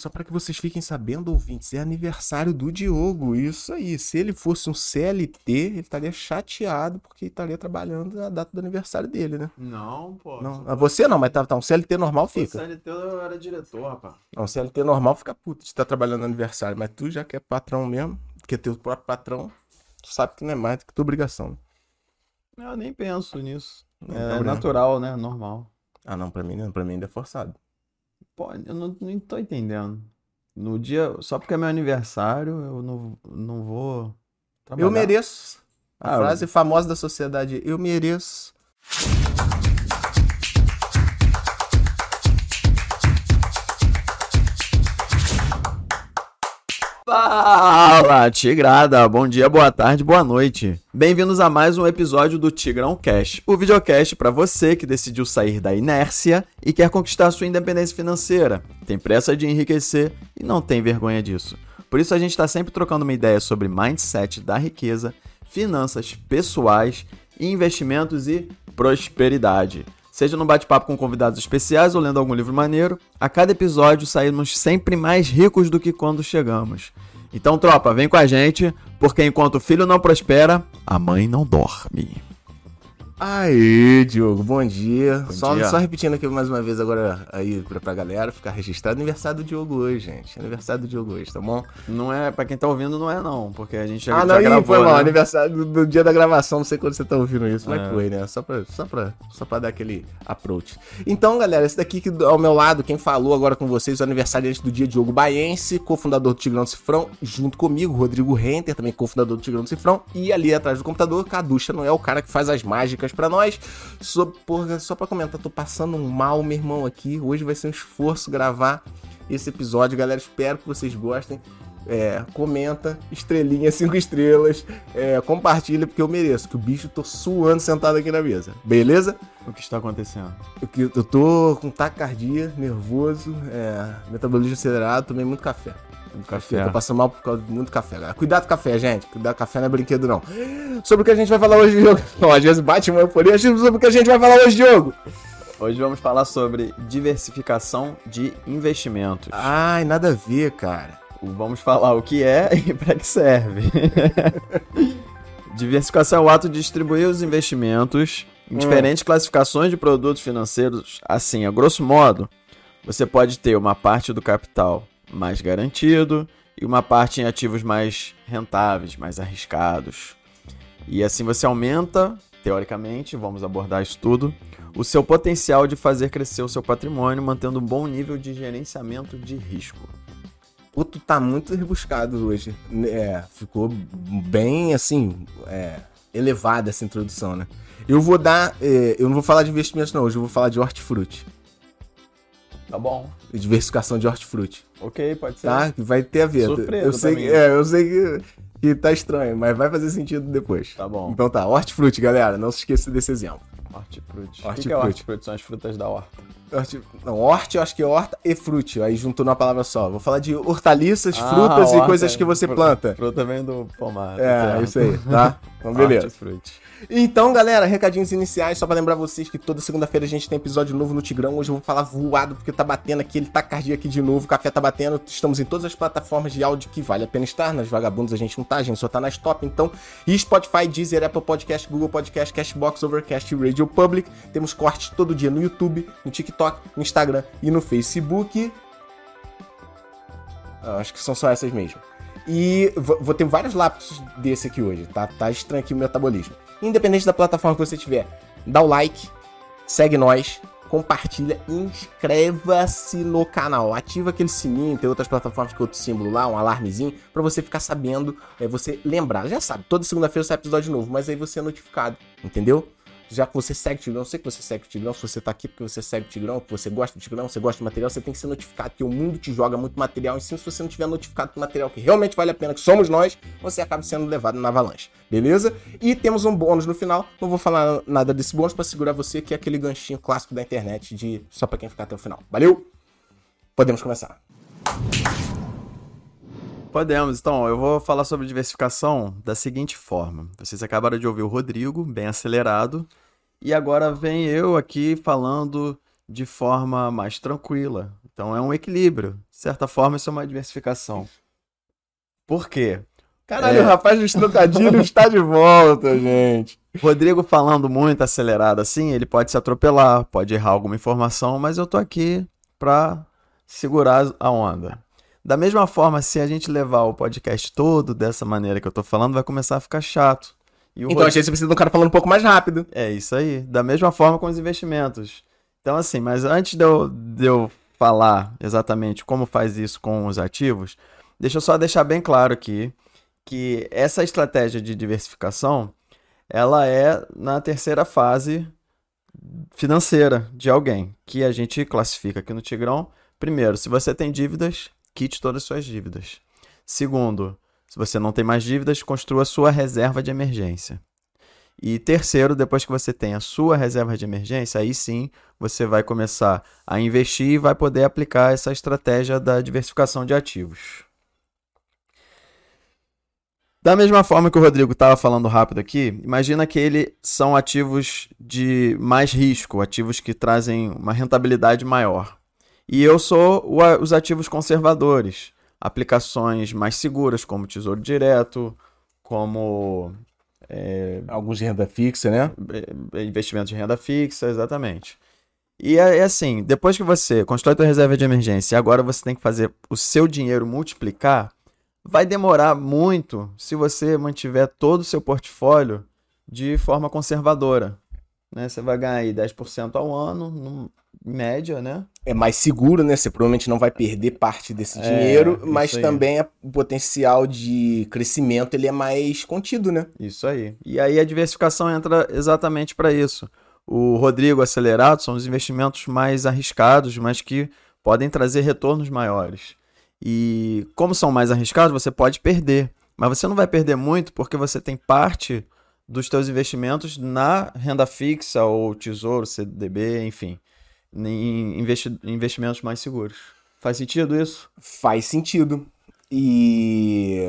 Só para que vocês fiquem sabendo, ouvintes, é aniversário do Diogo. Isso aí. Se ele fosse um CLT, ele estaria chateado porque estaria trabalhando na data do aniversário dele, né? Não, pô. Não, ah, você não, mas tá, tá um CLT normal O fica. CLT eu era diretor, rapaz. Não, um CLT normal fica puto de estar trabalhando no aniversário, mas tu já que é patrão mesmo, que é teu próprio patrão, tu sabe que não é mais do que tua obrigação. né? Eu nem penso nisso. Não, É né? natural, né? Normal. Ah, não, pra mim não, pra mim ainda é forçado. Pô, eu não, não tô entendendo. No dia, só porque é meu aniversário, eu não, não vou trabalhar. Eu mereço. A Ah, frase famosa da sociedade, eu mereço. Fala, Tigrada! Bom dia, boa tarde, boa noite. Bem-vindos a mais um episódio do Tigrão Cash, o videocast para você que decidiu sair da inércia e quer conquistar sua independência financeira, tem pressa de enriquecer e não tem vergonha disso. Por isso a gente está sempre trocando uma ideia sobre mindset da riqueza, finanças pessoais, investimentos e prosperidade. Seja no bate-papo com convidados especiais ou lendo algum livro maneiro, a cada episódio saímos sempre mais ricos do que quando chegamos. Então, tropa, vem com a gente, porque enquanto o filho não prospera, a mãe não dorme. Aê, Diogo, bom dia. Bom só, dia. só repetindo aqui mais uma vez agora aí pra, pra galera ficar registrado. Aniversário do Diogo hoje, gente. Aniversário do Diogo hoje, tá bom? Não é, pra quem tá ouvindo, não é não, porque a gente já, ah, já não, ih, gravou, foi mal. né? Aniversário do, do dia da gravação, não sei quando você tá ouvindo isso, mas É. foi, né? Só pra, só, pra, só pra dar aquele approach. Então, galera, esse daqui que ao meu lado, quem falou agora com vocês, o aniversariante do dia, Diogo Baense, cofundador do Tigrão do Cifrão, junto comigo, Rodrigo Renter, também cofundador do Tigrão do Cifrão, e ali atrás do computador, Caducha não é o cara que faz as mágicas pra nós. Só, porra, só pra comentar, tô passando um mal, meu irmão, aqui. Hoje vai ser um esforço gravar esse episódio, galera. Espero que vocês gostem. É, comenta, estrelinha, cinco estrelas, é, compartilha, porque eu mereço, que o bicho tô suando sentado aqui na mesa. Beleza? O que está acontecendo? Eu, que- eu tô com taquicardia, nervoso, é, metabolismo acelerado, tomei muito café. Muito café. Tô passando mal por causa de muito café, galera. Cuidado com café, gente. Cuidado com café não é brinquedo, não. Sobre o que a gente vai falar hoje, Diogo. Não, às vezes bate uma euforia. Sobre o que a gente vai falar hoje, Diogo. Hoje vamos falar sobre diversificação de investimentos. Ai, nada a ver, cara. Vamos falar o que é e para que serve. Diversificação é o ato de distribuir os investimentos em Hum. diferentes classificações de produtos financeiros. Assim, a grosso modo, você pode ter uma parte do capital mais garantido e uma parte em ativos mais rentáveis, mais arriscados. E assim você aumenta, teoricamente, vamos abordar isso tudo, o seu potencial de fazer crescer o seu patrimônio, mantendo um bom nível de gerenciamento de risco. Pô, tu tá muito rebuscado hoje. É, ficou bem, assim, é, elevada essa introdução, né? Eu vou dar. é, eu não vou falar de investimentos, não. Hoje eu vou falar de hortifruti. Tá bom. Diversificação de hortifruti. Ok, pode ser. Tá? Vai ter a ver. Surpresa eu sei que, é, eu sei que, que tá estranho, mas vai fazer sentido depois. Tá bom. Então tá, hortifruti, galera. Não se esqueça desse exemplo. Hortifruti. O que Hortifruti. que é hortifruti? São as frutas da horta. Horti... Não, horti eu acho que é horta e frute. Aí juntou numa palavra só. Vou falar de hortaliças, Ah, frutas e horta, coisas que você planta. Fruta vem do pomar. É, isso aí, tá? Então, beleza. Hortifruti. Então, galera, recadinhos iniciais, só pra lembrar vocês que toda segunda-feira a gente tem episódio novo no Tigrão. Hoje eu vou falar voado, porque tá batendo aqui, ele tá cardíaco aqui de novo, o café tá batendo. Estamos em todas as plataformas de áudio que vale a pena estar. Nas vagabundas a gente não tá, a gente só tá nas top, então. E Spotify, Deezer, Apple Podcast, Google Podcast, Cashbox, Overcast e Radio Public. Temos cortes todo dia no YouTube, no TikTok, no Instagram e no Facebook. Ah, acho que são só essas mesmo. E vou ter vários lapsos desse aqui hoje, tá? Tá estranho aqui o metabolismo. Independente da plataforma que você tiver, dá o like, segue nós, compartilha, inscreva-se no canal. Ativa aquele sininho, tem outras plataformas com outro símbolo lá, um alarmezinho, pra você ficar sabendo, é, você lembrar. Já sabe, toda segunda-feira sai episódio novo, mas aí você é notificado, entendeu? Já que você segue o Tigrão, eu sei que você segue o Tigrão, se você tá aqui porque você segue o Tigrão, que você gosta do Tigrão, você gosta do material, você tem que ser notificado, porque o mundo te joga muito material cima. Se você não tiver notificado do material que realmente vale a pena, que somos nós, você acaba sendo levado na avalanche, beleza? E temos um bônus no final, não vou falar nada desse bônus pra segurar você, que é aquele ganchinho clássico da internet de só pra quem ficar até o final. Valeu? Podemos começar. Podemos, então, eu vou falar sobre diversificação da seguinte forma. Vocês acabaram de ouvir o Rodrigo, bem acelerado, e agora vem eu aqui falando de forma mais tranquila, Então é um equilíbrio. De certa forma, isso é uma diversificação. Por quê? Caralho, é... o rapaz dos trocadilhos está de volta, gente. Rodrigo falando muito acelerado assim, ele pode se atropelar, pode errar alguma informação, mas eu tô aqui para segurar a onda. Da mesma forma, se a gente levar o podcast todo dessa maneira que eu tô falando, vai começar a ficar chato. então Rodrigo... a gente precisa de um cara falando um pouco mais rápido. É isso aí. Da mesma forma com os investimentos. Então, assim, mas antes de eu, de eu falar exatamente como faz isso com os ativos, deixa eu só deixar bem claro aqui que essa estratégia de diversificação ela é na terceira fase financeira de alguém, que a gente classifica aqui no Tigrão. Primeiro, se você tem dívidas, quite todas as suas dívidas. Segundo, se você não tem mais dívidas, construa sua reserva de emergência. E terceiro, depois que você tem a sua reserva de emergência, aí sim você vai começar a investir e vai poder aplicar essa estratégia da diversificação de ativos. Da mesma forma que o Rodrigo estava falando rápido aqui, imagina que eles são ativos de mais risco, ativos que trazem uma rentabilidade maior. E eu sou o, os ativos conservadores, aplicações mais seguras, como Tesouro Direto, como. É, Alguns de renda fixa, né? É, investimentos de renda fixa, exatamente. E é, é assim: depois que você constrói sua reserva de emergência e agora você tem que fazer o seu dinheiro multiplicar vai demorar muito se você mantiver todo o seu portfólio de forma conservadora. Né? Você vai ganhar aí 10% ao ano, no, média, né? É mais seguro, né? Você provavelmente não vai perder parte desse é, dinheiro, mas também o potencial de crescimento ele é mais contido, né? Isso aí. E aí a diversificação entra exatamente para isso. O Rodrigo acelerado são os investimentos mais arriscados, mas que podem trazer retornos maiores. E como são mais arriscados, você pode perder. Mas você não vai perder muito porque você tem parte dos seus investimentos na renda fixa ou tesouro, CDB, enfim, em investi investimentos mais seguros. Faz sentido isso? Faz sentido. E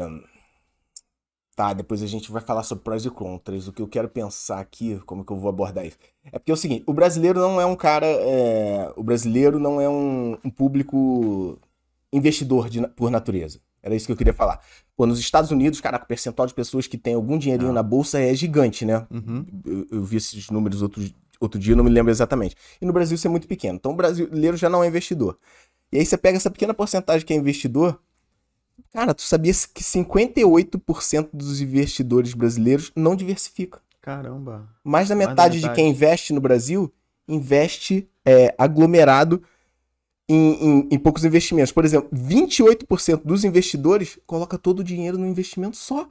tá, depois a gente vai falar sobre prós e contras. O que eu quero pensar aqui, como que eu vou abordar isso? É porque é o seguinte, o brasileiro não é um cara, é... o brasileiro não é um, um público investidor de, por natureza. Era isso que eu queria falar. Pô, nos Estados Unidos, cara, o percentual de pessoas que tem algum dinheirinho ah. na bolsa é gigante, né? Uhum. Eu, eu, vi esses números outro, outro dia, não me lembro exatamente. E no Brasil isso é muito pequeno. Então o brasileiro já não é investidor. E aí você pega essa pequena porcentagem que é investidor. Cara, tu sabia que 58% dos investidores brasileiros não diversificam. Caramba. Mais da metade, Mais da metade. de quem investe no Brasil investe é, aglomerado em, em, em, poucos investimentos. Por exemplo, 28% dos investidores coloca todo o dinheiro no investimento só.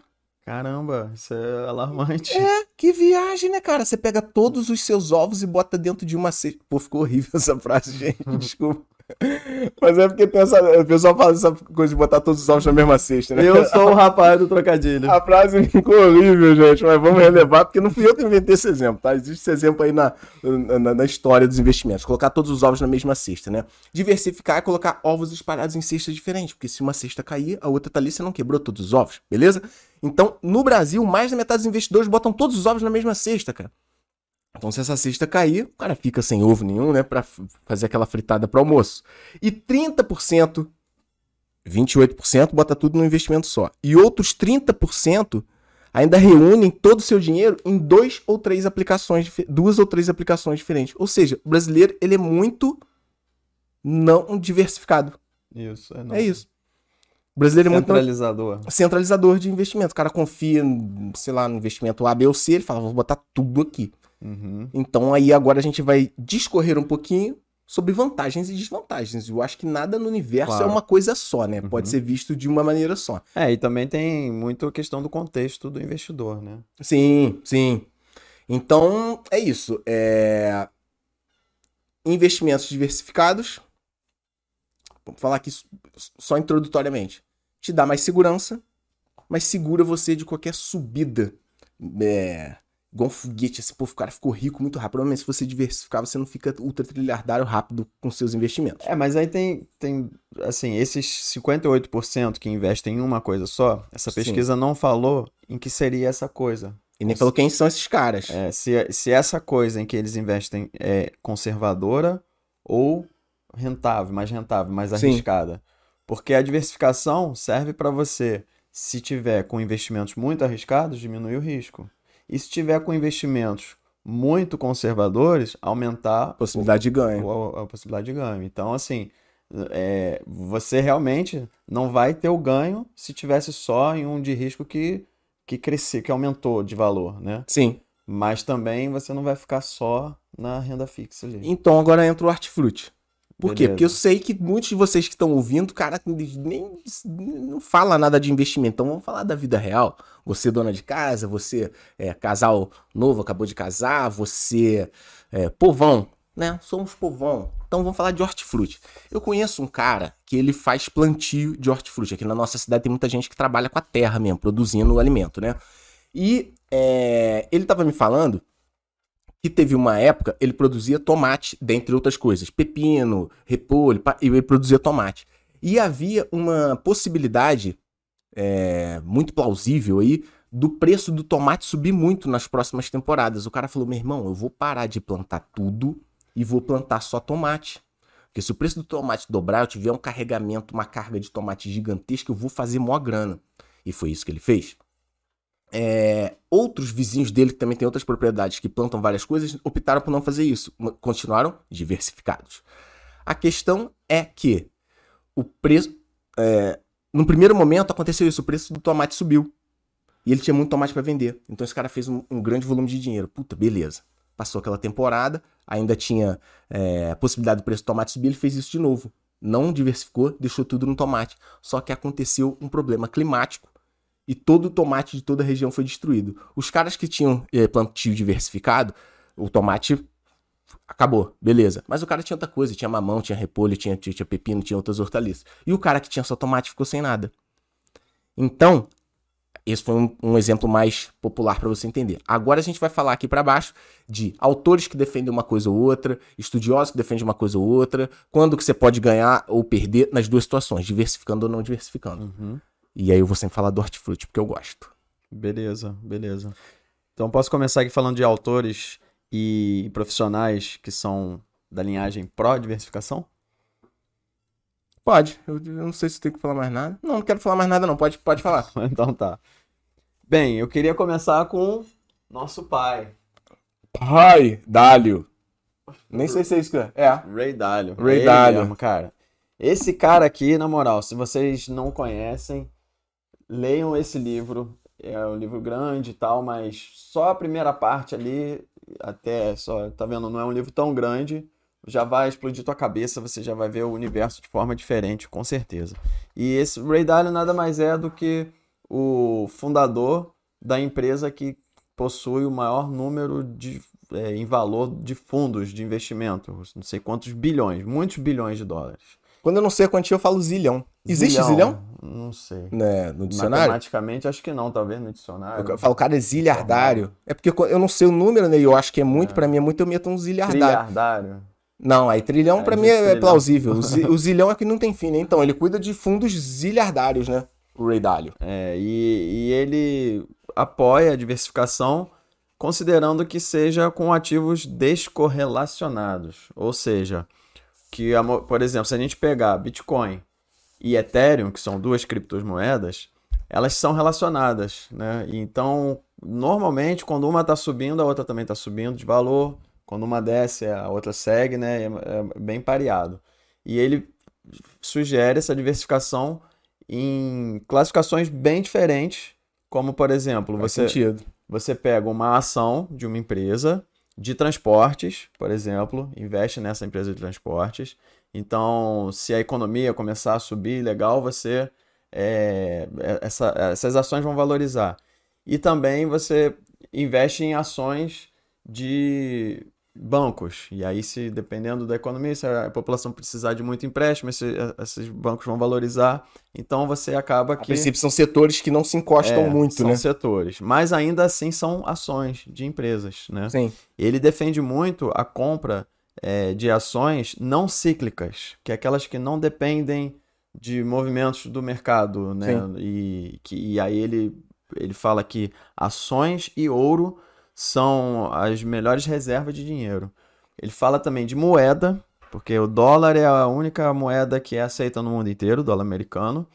Caramba, isso é alarmante. É, que viagem, né, cara? Você pega todos os seus ovos e bota dentro de uma cesta. Pô, ficou horrível essa frase, gente. Desculpa. Mas é porque tem essa, o pessoal fala essa coisa de botar todos os ovos na mesma cesta, né? Eu sou o rapaz do trocadilho. A frase ficou horrível, gente, mas vamos relevar, porque não fui eu que inventei esse exemplo, tá? Existe esse exemplo aí na, na, na história dos investimentos. Colocar todos os ovos na mesma cesta, né? Diversificar é colocar ovos espalhados em cestas diferentes, porque se uma cesta cair, a outra tá ali, você não quebrou todos os ovos, beleza? Então, no Brasil, mais da metade dos investidores botam todos os ovos na mesma cesta, cara. Então, se essa cesta cair, o cara fica sem ovo nenhum, né? Pra fazer aquela fritada para almoço. E 30%, 28% bota tudo no investimento só. E outros 30% ainda reúnem todo o seu dinheiro em dois ou três aplicações, duas ou três aplicações diferentes. Ou seja, o brasileiro, ele é muito não diversificado. Isso, é, não. é isso. O brasileiro é muito centralizador. centralizador de investimento. O cara confia, sei lá, no investimento A, B ou C, ele fala, vou botar tudo aqui. Uhum. Então aí agora a gente vai discorrer um pouquinho sobre vantagens e desvantagens. Eu acho que nada no universo é claro. é uma coisa só, né? Uhum. Pode ser visto de uma maneira só. É, e também tem muito a questão do contexto do investidor, né? Sim, sim. Então, é isso. É... Investimentos diversificados. Vamos falar aqui só introdutoriamente. Te dá mais segurança, mas segura você de qualquer subida é, igual um foguete, assim, pô, o cara ficou rico muito rápido. Provavelmente se você diversificar, você não fica ultra trilhardário rápido com seus investimentos. É, mas aí tem, tem assim, esses 58% que investem em uma coisa só, essa pesquisa Sim. não falou em que seria essa coisa. E nem falou quem são esses caras. É, se, se essa coisa em que eles investem é conservadora ou rentável, mais rentável, mais Sim. arriscada? Porque a diversificação serve para você, se tiver com investimentos muito arriscados, diminuir o risco. E se tiver com investimentos muito conservadores, aumentar Possibilidade de ganho. o- a, a possibilidade de ganho. Então, assim, é, você realmente não vai ter o ganho se tivesse só em um de risco que, que cresceu, que aumentou de valor, né? Sim. Mas também você não vai ficar só na renda fixa ali. Então agora entra o Hortifruti. Por quê? Beleza. Porque eu sei que muitos de vocês que estão ouvindo, cara, nem não fala nada de investimento. Então vamos falar da vida real. Você, dona de casa, você é casal novo, acabou de casar, você é povão, né? Somos povão. Então vamos falar de hortifruti. Eu conheço um cara que ele faz plantio de hortifruti. Aqui na nossa cidade tem muita gente que trabalha com a terra mesmo, produzindo o alimento, né? E é, ele tava me falando que teve uma época, ele produzia tomate, dentre outras coisas, pepino, repolho, e ele produzia tomate. E havia uma possibilidade é, muito plausível aí do preço do tomate subir muito nas próximas temporadas. O cara falou: meu irmão, eu vou parar de plantar tudo e vou plantar só tomate. Porque se o preço do tomate dobrar, eu tiver um carregamento, uma carga de tomate gigantesca, eu vou fazer mó grana. E foi isso que ele fez. É, outros vizinhos dele, que também têm outras propriedades que plantam várias coisas, optaram por não fazer isso. Continuaram diversificados. A questão é que o preço. É, no primeiro momento aconteceu isso, o preço do tomate subiu. E ele tinha muito tomate para vender. Então esse cara fez um, um grande volume de dinheiro. Puta, beleza. Passou aquela temporada, ainda tinha é, a possibilidade do preço do tomate subir, ele fez isso de novo. Não diversificou, deixou tudo no tomate. Só que aconteceu um problema climático e todo o tomate de toda a região foi destruído. Os caras que tinham eh, plantio diversificado, o tomate acabou, beleza. Mas o cara tinha outra coisa, tinha mamão, tinha repolho, tinha, tinha, tinha pepino, tinha outras hortaliças. E o cara que tinha só tomate ficou sem nada. Então, esse foi um, um exemplo mais popular para você entender. Agora a gente vai falar aqui para baixo de autores que defendem uma coisa ou outra, estudiosos que defendem uma coisa ou outra, quando que você pode ganhar ou perder nas duas situações, diversificando ou não diversificando. Uhum. E aí eu vou sempre falar do hortifruti, porque eu gosto. Beleza, beleza. Então posso começar aqui falando de autores e profissionais que são da linhagem pró-diversificação? Pode. Eu, eu não sei se tem que falar mais nada. Não, não quero falar mais nada, não. Pode, pode falar. Então tá. Bem, eu queria começar com nosso pai, Pai, Dálio. Nem sei se é isso que é. É. Ray Dalio. Ray Ele Dalio. mesmo, cara. Esse cara aqui, na moral, se vocês não conhecem, leiam esse livro. É um livro grande e tal, mas só a primeira parte ali, até só, tá vendo? Não é um livro tão grande, já vai explodir tua cabeça, você já vai ver o universo de forma diferente, com certeza. E esse Ray Dalio nada mais é do que o fundador da empresa que possui o maior número de, é, em valor de fundos de investimento, não sei quantos bilhões, muitos bilhões de dólares. Quando eu não sei a quantia, eu falo zilhão. Existe zilhão? Não sei. Né, no dicionário? Matematicamente, acho que não, talvez no dicionário. Eu falo, cara, é zilhardário. É porque eu não sei o número, né? e Eu acho que é muito, pra mim é muito, eu meto um zilhardário. Trilhardário. Não, aí trilhão É, pra de mim é trilhão. plausível. O zilhão é que não tem fim, né? Então, ele cuida de fundos zilhardários, né? O Ray Dalio. É, e, e ele apoia a diversificação considerando que seja com ativos descorrelacionados. Ou seja, que, por exemplo, se a gente pegar Bitcoin e Ethereum, que são duas criptomoedas, elas são relacionadas, né? Então, normalmente, quando uma está subindo, a outra também está subindo de valor. Quando uma desce, a outra segue, né? É, é bem pareado. E ele sugere essa diversificação em classificações bem diferentes, como, por exemplo, Faz você, sentido. você pega uma ação de uma empresa de transportes, por exemplo, investe nessa empresa de transportes. Então, se a economia começar a subir, legal, você é, é, essa- essas ações vão valorizar. E também você investe em ações de bancos. E aí, se dependendo da economia, se a população precisar de muito empréstimo, esse- esses bancos vão valorizar. Então, você acaba A que princípio, são setores que não se encostam é, muito, são né? setores, mas ainda assim são ações de empresas, né? Sim. Ele defende muito a compra é, de ações não cíclicas, que é aquelas que não dependem de movimentos do mercado, né? E, que, e aí ele, ele fala que ações e ouro são as melhores reservas de dinheiro. Ele fala também de moeda, Porque o dólar é a única moeda que é aceita no mundo inteiro, o dólar americano.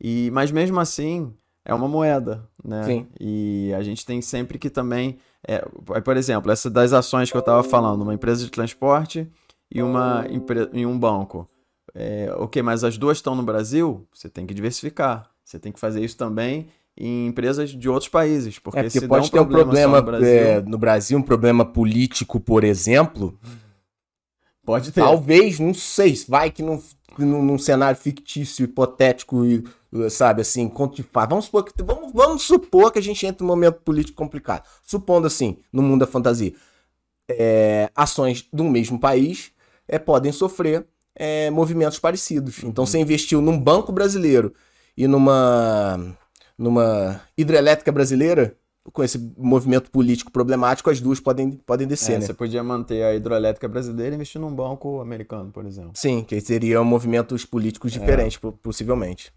E, mas mesmo assim, é uma moeda, né? Sim. E a gente tem sempre que também. É, por exemplo, essa das ações que eu estava falando, uma empresa de transporte e, uma, e um banco. É, ok, mas as duas estão no Brasil, você tem que diversificar. Você tem que fazer isso também em empresas de outros países. Porque, É porque se pode ter um problema problema no Brasil, é, no Brasil, um problema político, por exemplo. pode ter. Talvez, não sei, vai que num, num, num cenário fictício, hipotético e, sabe, assim, conto de fadas. Vamos supor, que, vamos, vamos supor que a gente entre num momento político complicado. Supondo assim, no mundo da fantasia, é, ações do mesmo país é, podem sofrer é, movimentos parecidos. Então, você investiu num banco brasileiro e numa, numa hidrelétrica brasileira, com esse movimento político problemático, as duas podem, podem descer, É, né? Você podia manter a hidroelétrica brasileira e investir num banco americano, por exemplo. Sim, que seriam movimentos políticos diferentes, po- possivelmente.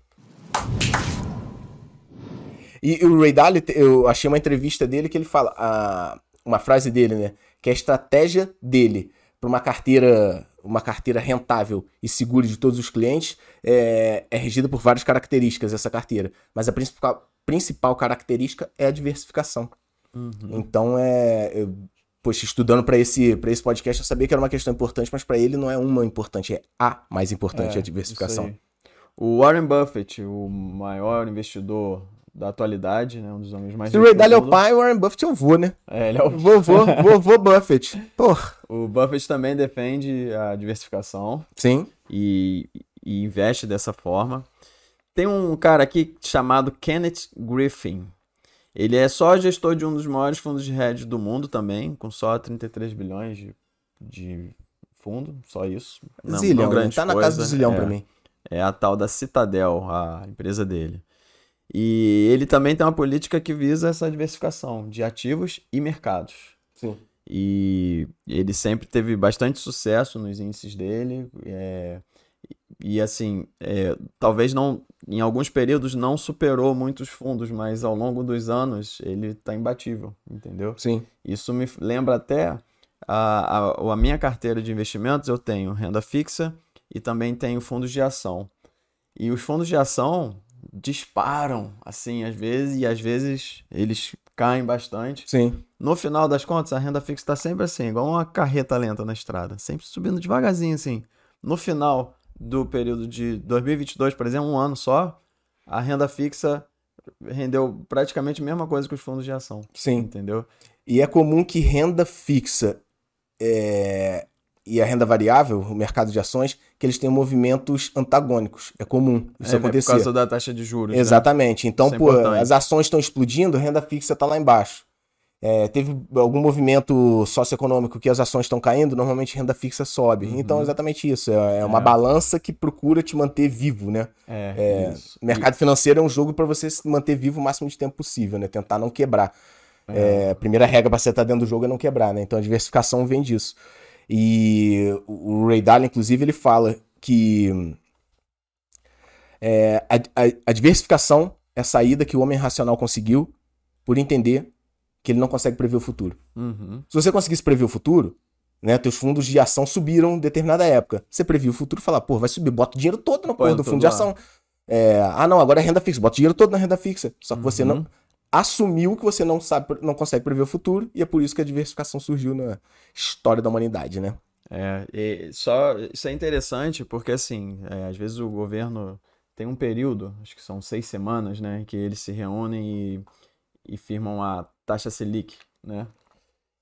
E o Ray Dalio, eu achei uma entrevista dele que ele fala, a- uma frase dele, né? Que a estratégia dele para uma carteira, uma carteira rentável e segura de todos os clientes é, é regida por várias características essa carteira. Mas a principal, principal característica é a diversificação. Então é. Eu, poxa, estudando para esse, pra esse podcast, eu sabia que era uma questão importante, mas para ele não é uma importante, é a mais importante, É, a diversificação. O Warren Buffett, o maior investidor da atualidade, né? Um dos homens mais Se o Ray Dalio é o pai, o Warren Buffett é o vô, né? É, ele é o... Vovô, vovô Buffett. Porra. o Buffett também defende a diversificação Sim. e, e investe dessa forma. Tem um cara aqui chamado Kenneth Griffin. Ele é só gestor de um dos maiores fundos de hedge do mundo também, com só 33 bilhões de, de fundo, só isso. Não- zilhão, não né? grande Tá na casa coisa. do zilhão É. pra mim. É a tal da Citadel, a empresa dele. E ele também tem uma política que visa essa diversificação de ativos e mercados. Sim. E ele sempre teve bastante sucesso nos índices dele. é, e assim, é, talvez não, em alguns períodos não superou muitos fundos, mas ao longo dos anos ele está imbatível, entendeu? Sim. Isso me lembra até a, a, a minha carteira de investimentos. Eu tenho renda fixa e também tenho fundos de ação. E os fundos de ação disparam, assim, às vezes, e às vezes eles caem bastante. Sim. No final das contas, a renda fixa está sempre assim, igual uma carreta lenta na estrada, sempre subindo devagarzinho, assim. No final do período de 2022, por exemplo, um ano só, a renda fixa rendeu praticamente a mesma coisa que os fundos de ação, Sim. entendeu? E é comum que renda fixa é, e a renda variável, o mercado de ações, que eles tenham movimentos antagônicos. É comum isso É, acontecer. Por causa da taxa de juros. né? Exatamente. Então, Isso é pô, as ações estão explodindo, a renda fixa está lá embaixo. É, teve algum movimento socioeconômico que as ações estão caindo, normalmente renda fixa sobe. Então, é exatamente isso. É, é uma Uhum. É. balança que procura te manter vivo, né? É, É, mercado financeiro é um jogo para você se manter vivo o máximo de tempo possível, né? Tentar não quebrar. É, a primeira regra para você estar dentro do jogo é não quebrar, né? Então a diversificação vem disso. E o Ray Dalio, inclusive, ele fala que é, a, a- a diversificação é a saída que o homem racional conseguiu por entender que ele não consegue prever o futuro. Uhum. Se você conseguisse prever o futuro, né, teus fundos de ação subiram em determinada época. Você previu o futuro e fala, pô, vai subir, bota o dinheiro todo na Põe porra do fundo de lá. ação. É, ah, não, agora é renda fixa, bota o dinheiro todo na renda fixa. Só que você Uhum. não assumiu que você não sabe, não consegue prever o futuro e é por isso que a diversificação surgiu na história da humanidade, né? É, e só isso é interessante porque assim, é, às vezes o governo tem um período, acho que são seis semanas, né, que eles se reúnem e, e firmam a taxa Selic, né?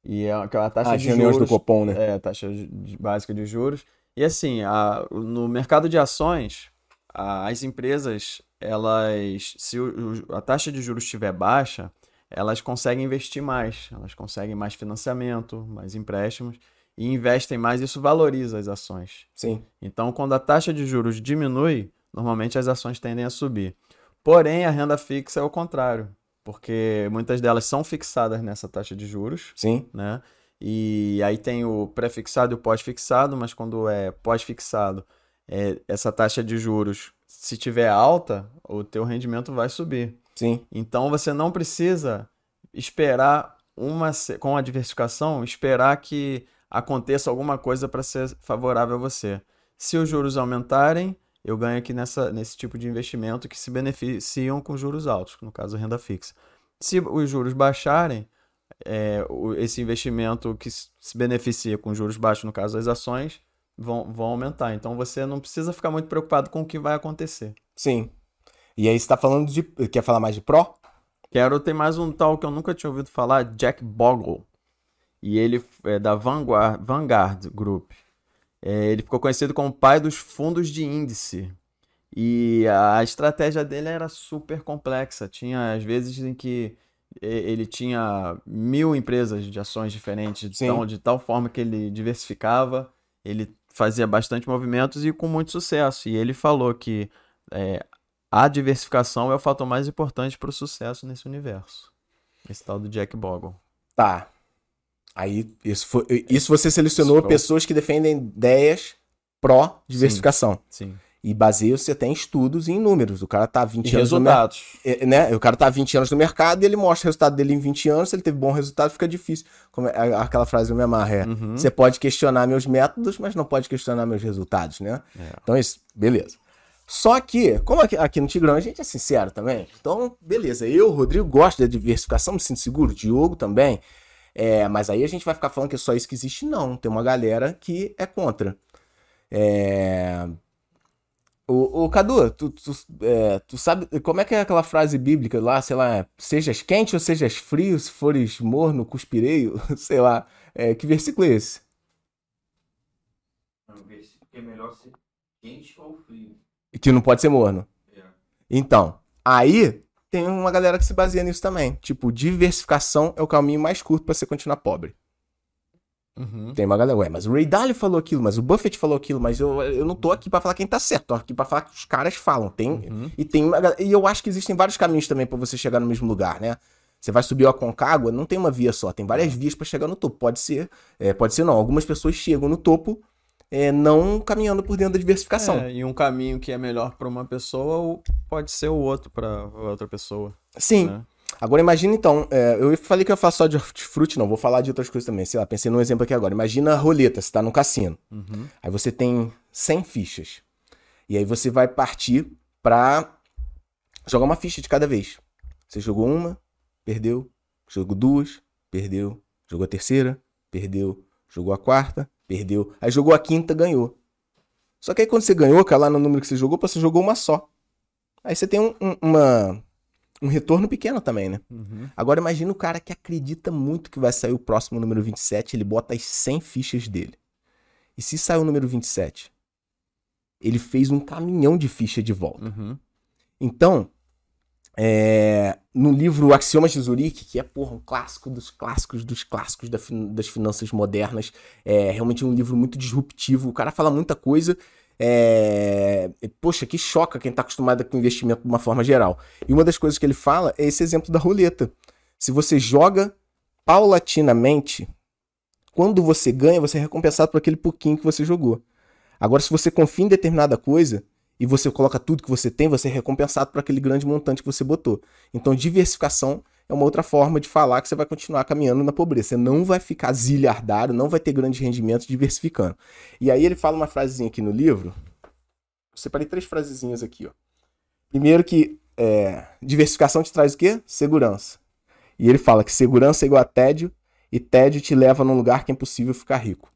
E é aquela taxa As de reuniões do juros, Copom, né? é, taxa de- básica de juros. E assim, a- no mercado de ações, a- as empresas, elas, se o- a taxa de juros estiver baixa, elas conseguem investir mais, elas conseguem mais financiamento, mais empréstimos e investem mais, isso valoriza as ações. Sim. Então, quando a taxa de juros diminui, normalmente as ações tendem a subir. Porém, a renda fixa é o contrário, porque muitas delas são fixadas nessa taxa de juros, Sim. né? E aí tem o pré-fixado e o pós-fixado, mas quando é pós-fixado, é, essa taxa de juros, se tiver alta, o teu rendimento vai subir. Sim. Então você não precisa esperar uma com a diversificação, esperar que aconteça alguma coisa para ser favorável a você. Se os juros aumentarem, eu ganho aqui nessa, nesse tipo de investimento que se beneficiam com juros altos, no caso renda fixa. Se os juros baixarem, é, esse investimento que se beneficia com juros baixos, no caso das ações, vão, vão aumentar. Então você não precisa ficar muito preocupado com o que vai acontecer. Sim. E aí você está falando de. Quer falar mais de Pro? Quero ter mais um tal que eu nunca tinha ouvido falar, Jack Bogle. E ele é da Vanguard, Vanguard Group. É, ele ficou conhecido como pai dos fundos de índice. E a estratégia dele era super complexa. Tinha às vezes em que ele tinha mil empresas de ações diferentes, de tal, de tal forma que ele diversificava. Ele fazia bastante movimentos e com muito sucesso. E ele falou que é, a diversificação é o fator mais importante para o sucesso nesse universo. Esse tal do Jack Bogle. Tá. Aí, isso, foi, isso você selecionou pessoas que defendem ideias pró-diversificação. Sim. sim. E baseia-se até em estudos e em números. O cara tá 20 e anos resultados. no mercado. Né? O cara tá 20 anos no mercado e ele mostra o resultado dele em 20 anos. Se ele teve bom resultado, fica difícil. Como é, aquela frase eu me amarra é: uhum. você pode questionar meus métodos, mas não pode questionar meus resultados, né? É. Então, isso, beleza. Só que, como aqui, aqui, no Tigrão a gente é sincero também, então, beleza. Eu, Rodrigo, gosto da diversificação, me sinto seguro. Diogo também. É, mas aí a gente vai ficar falando que é só isso que existe? Não. Tem uma galera que é contra. É. O, o Cadu, tu, tu, é, tu, sabe como é que é aquela frase bíblica lá, sei lá, sejas quente ou sejas frio, se fores morno, cuspireio, sei lá. É, que versículo é esse? É um versículo que é melhor ser quente ou frio que não pode ser morno. É. Então, aí tem uma galera que se baseia nisso também. Tipo, diversificação é o caminho mais curto para você continuar pobre. Uhum. Tem uma galera, ué, mas o Ray Dalio falou aquilo, mas o Buffett falou aquilo, mas eu, eu não tô aqui para falar quem tá certo, tô aqui para falar que os caras falam. Tem, uhum. e tem uma, e eu acho que existem vários caminhos também para você chegar no mesmo lugar, né? Você vai subir o Aconcagua, não tem uma via só, tem várias vias para chegar no topo. Pode ser, é, pode ser não. Algumas pessoas chegam no topo é, não caminhando por dentro da diversificação. É, e um caminho que é melhor para uma pessoa pode ser o outro para outra pessoa. Sim. Né? Agora imagina então, é, eu falei que eu faço só de hortifruti, não, vou falar de outras coisas também. Sei lá, pensei num exemplo aqui agora. Imagina a roleta, você tá no cassino. Uhum. Aí você tem 100 fichas. E aí você vai partir para jogar uma ficha de cada vez. Você jogou uma, perdeu. Jogou duas, perdeu. Jogou a terceira, perdeu. Jogou a quarta, perdeu. Aí jogou a quinta, ganhou. Só que aí quando você ganhou, cara, lá no número que você jogou, você jogou uma só. Aí você tem um, um, uma, um retorno pequeno também, né? Uhum. Agora imagina o cara que acredita muito que vai sair o próximo número 27, ele bota as 100 fichas dele. E se sair o número 27, ele fez um caminhão de ficha de volta. Uhum. Então, é, no livro Axiomas de Zurique, que é porra, um clássico dos clássicos dos clássicos da, das finanças modernas, é realmente um livro muito disruptivo. O cara fala muita coisa. É... Poxa, que choca quem está acostumado com investimento de uma forma geral. E uma das coisas que ele fala é esse exemplo da roleta. Se você joga paulatinamente, quando você ganha, você é recompensado por aquele pouquinho que você jogou. Agora, se você confia em determinada coisa, e você coloca tudo que você tem, você é recompensado por aquele grande montante que você botou. Então, diversificação é uma outra forma de falar que você vai continuar caminhando na pobreza. Você não vai ficar zilhardário, não vai ter grandes rendimentos diversificando. E aí ele fala uma frasezinha aqui no livro. Eu separei três frasezinhas aqui, ó. Primeiro que é, diversificação te traz o quê? Segurança. E ele fala que segurança é igual a tédio, e tédio te leva num lugar que é impossível ficar rico.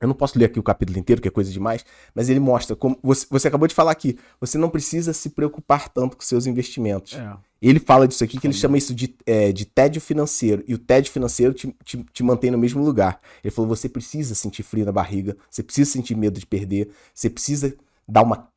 Eu não posso ler aqui o capítulo inteiro, que é coisa demais, mas ele mostra como. Você, você acabou de falar aqui, você não precisa se preocupar tanto com seus investimentos. É. Ele fala disso aqui, que ele chama isso de, é, de tédio financeiro. E o tédio financeiro te, te, te, mantém no mesmo lugar. Ele falou: você precisa sentir frio na barriga, você precisa sentir medo de perder, você precisa dar uma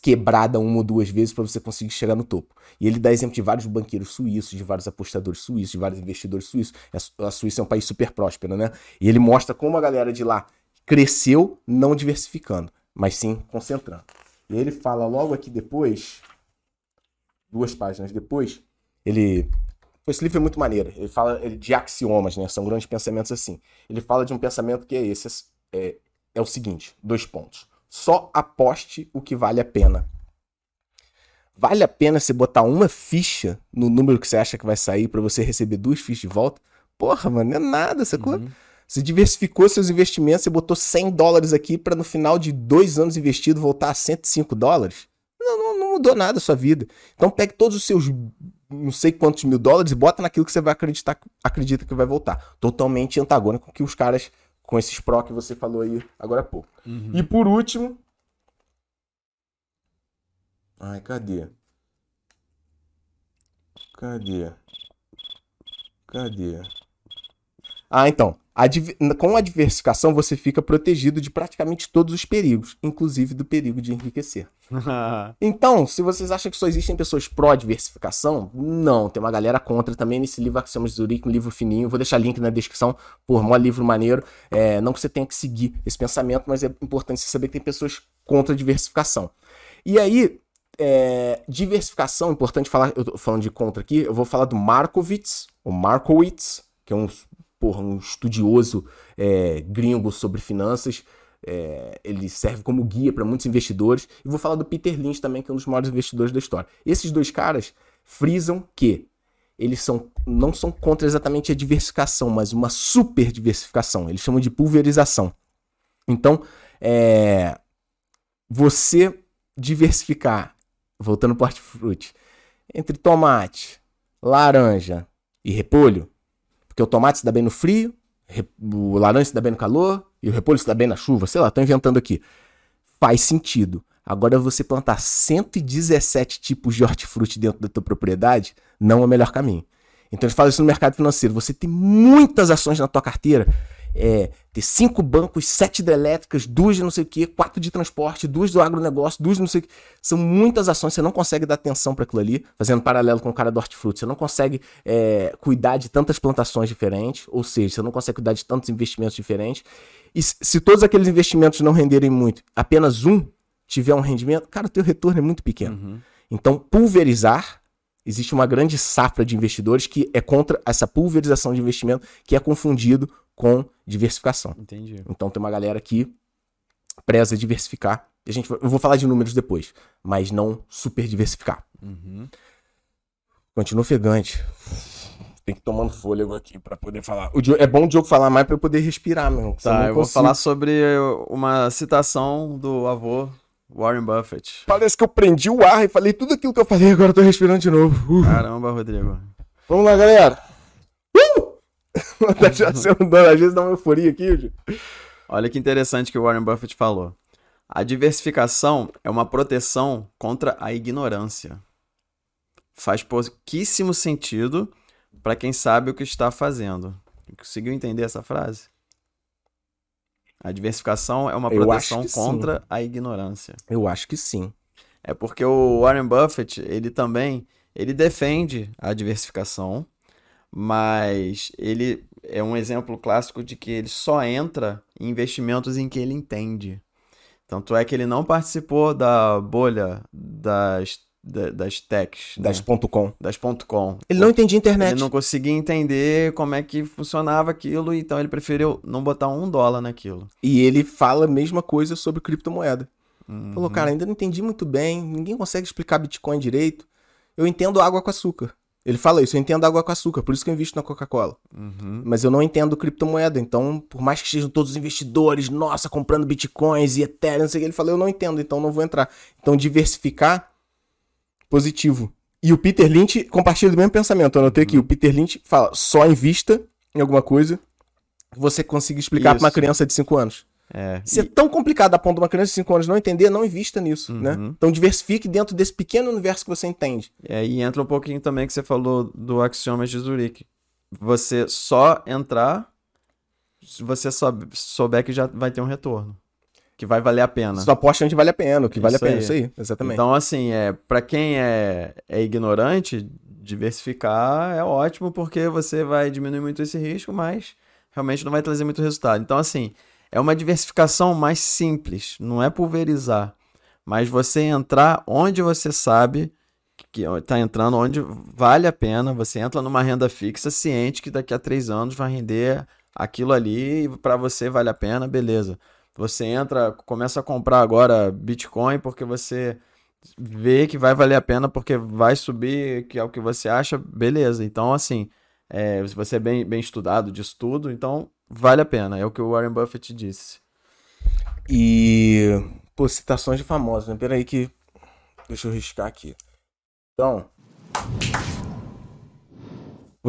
quebrada uma ou duas vezes para você conseguir chegar no topo. E ele dá exemplo de vários banqueiros suíços, de vários apostadores suíços, de vários investidores suíços. A Suíça é um país super próspero, né? E ele mostra como a galera de lá cresceu não diversificando, mas sim concentrando. E ele fala logo aqui depois, duas páginas depois, ele. Esse livro é muito maneiro. Ele fala de axiomas, né? São grandes pensamentos assim. Ele fala de um pensamento que é esse: é, é o seguinte: dois pontos. Só aposte o que vale a pena. Vale a pena você botar uma ficha no número que você acha que vai sair para você receber duas fichas de volta? Porra, mano, não é nada, sacou? Uhum. Você diversificou seus investimentos, você botou 100 dólares aqui para no final de dois anos investido voltar a 105 dólares. Não, não, não mudou nada a sua vida. Então pegue todos os seus não sei quantos mil dólares e bota naquilo que você vai acreditar, acredita que vai voltar. Totalmente antagônico com que os caras com esses pró que você falou aí agora há pouco. Uhum. E por último. Ai, cadê? Cadê? Cadê? Ah, então. A com a diversificação, você fica protegido de praticamente todos os perigos, inclusive do perigo de enriquecer. Então, se vocês acham que só existem pessoas pró-diversificação, não, tem uma galera contra também nesse livro Axiomas de Zurique, um livro fininho, vou deixar link na descrição, por mó livro maneiro, é, não que você tenha que seguir esse pensamento, mas é importante você saber que tem pessoas contra a diversificação. E aí, é, diversificação, importante falar, eu tô falando de contra aqui, eu vou falar do Markowitz, o Markowitz, que é um, porra, um estudioso é, gringo sobre finanças, é, ele serve como guia para muitos investidores. E vou falar do Peter Lynch também, que é um dos maiores investidores da história. Esses dois caras frisam que eles são, não são contra exatamente a diversificação, mas uma super diversificação. Eles chamam de pulverização. Então, é, você diversificar, voltando para o hortifruti, entre tomate, laranja e repolho, porque o tomate se dá bem no frio, o laranja se dá bem no calor e o repolho se dá bem na chuva, sei lá, tô inventando aqui. Faz sentido. Agora você plantar 117 tipos de hortifruti dentro da tua propriedade não é o melhor caminho. Então eles falam isso no mercado financeiro. Você tem muitas ações na tua carteira. É, ter cinco bancos, sete hidrelétricas, duas de não sei o que, quatro de transporte, duas do agronegócio, duas de não sei o que. São muitas ações, você não consegue dar atenção para aquilo ali, fazendo paralelo com o cara do hortifruti. Você não consegue é, cuidar de tantas plantações diferentes, ou seja, você não consegue cuidar de tantos investimentos diferentes. E se, todos aqueles investimentos não renderem muito, apenas um tiver um rendimento, cara, o teu retorno é muito pequeno. Uhum. Então, pulverizar, existe uma grande safra de investidores que é contra essa pulverização de investimento, que é confundido com diversificação. Entendi. Então, tem uma galera que preza diversificar. A gente, eu vou falar de números depois, mas não super diversificar. Uhum. Continua ofegante. Tem que ir tomando fôlego aqui pra poder falar. O Diogo- é bom o Diogo falar mais pra eu poder respirar, meu. Tá, não eu vou falar sobre uma citação do avô Warren Buffett. Parece que eu prendi o ar e falei tudo aquilo que eu falei, agora eu tô respirando de novo. Uh. Caramba, Rodrigo. Vamos lá, galera. Uh! tá já sendo às vezes dá uma euforia aqui, Diogo. Olha que interessante que o Warren Buffett falou. A diversificação é uma proteção contra a ignorância. Faz pouquíssimo sentido para quem sabe o que está fazendo. Conseguiu entender essa frase? A diversificação é uma proteção que sim. contra a ignorância. Eu acho que sim. É porque o Warren Buffett, ele também, ele defende a diversificação, mas ele é um exemplo clássico de que ele só entra em investimentos em que ele entende. Tanto é que ele não participou da bolha das, da- das techs, né? Das ponto .com. das ponto .com. Ele não entendia internet. Ele não conseguia entender como é que funcionava aquilo, então ele preferiu não botar um dólar naquilo. E ele fala a mesma coisa sobre criptomoeda. Uhum. Falou, cara, ainda não entendi muito bem, ninguém consegue explicar Bitcoin direito. Eu entendo água com açúcar. Ele fala isso, eu entendo água com açúcar, por isso que eu invisto na Coca-Cola. Uhum. Mas eu não entendo criptomoeda, então, por mais que estejam todos os investidores, nossa, comprando bitcoins e Ethereum, não sei o que, ele falou, eu não entendo, então não vou entrar. Então, diversificar, positivo. E o Peter Lynch compartilha do mesmo pensamento. Eu anotei aqui, o Peter Lynch fala, só invista em alguma coisa que você consiga explicar para uma criança de 5 anos. É. Se é tão complicado a ponto de uma criança de 5 anos não entender, não invista nisso, né? Uhum. Então diversifique dentro desse pequeno universo que você entende. E aí entra um pouquinho também que você falou do Axiomas de Zurique. Você só entrar se você soube- souber que já vai ter um retorno. Que vai valer a pena. Só aposta onde vale a pena, o que vale a pena, aí. isso aí, exatamente. Então, assim, é, para quem é, é ignorante, diversificar é ótimo porque você vai diminuir muito esse risco, mas realmente não vai trazer muito resultado. Então, assim, é uma diversificação mais simples, não é pulverizar, mas você entrar onde você sabe que está entrando, onde vale a pena, você entra numa renda fixa ciente que daqui a três anos vai render aquilo ali e para você vale a pena, beleza. Você entra, começa a comprar agora Bitcoin porque você vê que vai valer a pena porque vai subir, que é o que você acha, beleza. Então, assim, é, se você é bem, bem estudado de estudo, então vale a pena. É o que o Warren Buffett disse. E. Pô, citações de famosos, né? Peraí que. Deixa eu riscar aqui. Então.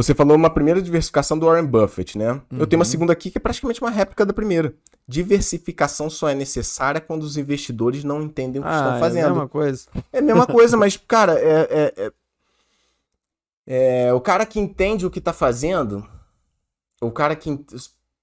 Você falou uma primeira diversificação do Warren Buffett, né? Eu tenho uma Uhum. segunda aqui que é praticamente uma réplica da primeira. Diversificação só é necessária quando os investidores não entendem o que estão é a fazendo. mesma coisa. É a mesma coisa, mas, cara, é, é- é- é, o cara que entende o que tá fazendo, o cara que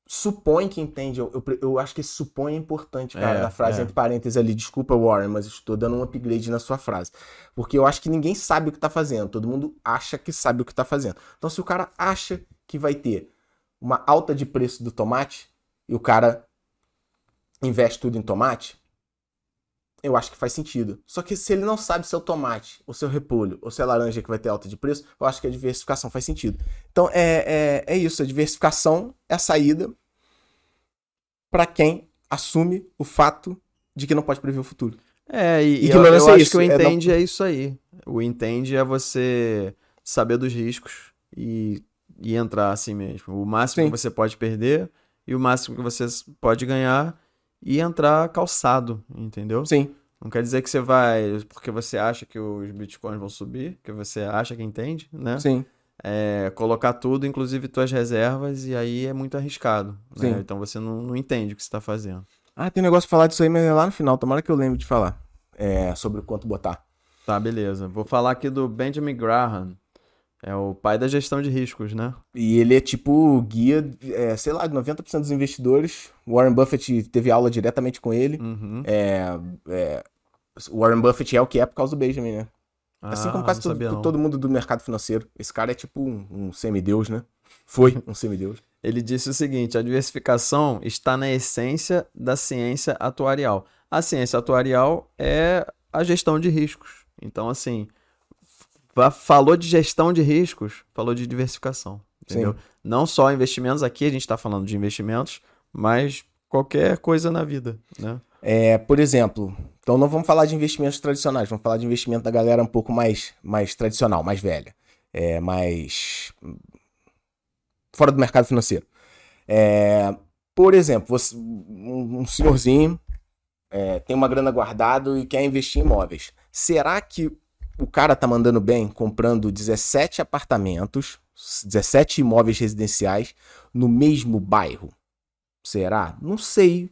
supõe que entende, eu, eu, eu acho que esse supõe é importante, cara, É, na frase é. entre parênteses ali. Desculpa, Warren, mas estou dando um upgrade na sua frase. Porque eu acho que ninguém sabe o que tá fazendo, todo mundo acha que sabe o que tá fazendo. Então, se o cara acha que vai ter uma alta de preço do tomate e o cara investe tudo em tomate, eu acho que faz sentido. Só que se ele não sabe se é o tomate, ou se é o repolho, ou se é a laranja que vai ter alta de preço, eu acho que a diversificação faz sentido. Então é, é, é isso, a diversificação é a saída para quem assume o fato de que não pode prever o futuro. É, e, e eu, eu é acho isso, que o é não- entende é isso aí. O entende é você saber dos riscos e, e entrar assim mesmo. O máximo Sim. que você pode perder e o máximo que você pode ganhar e entrar calçado, entendeu? Sim, Não quer dizer que você vai porque você acha que os bitcoins vão subir, que você acha que entende, né? sim, É, colocar tudo, inclusive tuas reservas, e aí é muito arriscado. né? Sim. Então você não, não entende o que você está fazendo. Ah, tem um negócio pra falar disso aí, mas é lá no final, tomara que eu lembre de falar. É, sobre o quanto botar. Tá, beleza. Vou falar aqui do Benjamin Graham. É o pai da gestão de riscos, né? E ele é tipo guia, é, sei lá, de 90% dos investidores. Warren Buffett teve aula diretamente com ele. Uhum. É, é, o Warren Buffett é o que é por causa do Benjamin, né? Assim Ah, como quase não todo, todo mundo do mercado financeiro. Esse cara é tipo um, um semideus, né? Foi um semideus. Ele disse o seguinte: a diversificação está na essência da ciência atuarial. A ciência atuarial é a gestão de riscos. Então, assim, falou de gestão de riscos, falou de diversificação. Entendeu? Sim. Não só investimentos, aqui a gente está falando de investimentos, mas qualquer coisa na vida, né? É, por exemplo, então não vamos falar de investimentos tradicionais, vamos falar de investimento da galera um pouco mais, mais tradicional, mais velha. É, mais. fora do mercado financeiro. É, por exemplo, você- um, senhorzinho é, tem uma grana guardada e quer investir em imóveis. Será que o cara tá mandando bem comprando 17 apartamentos, 17 imóveis residenciais no mesmo bairro? Será? Não sei.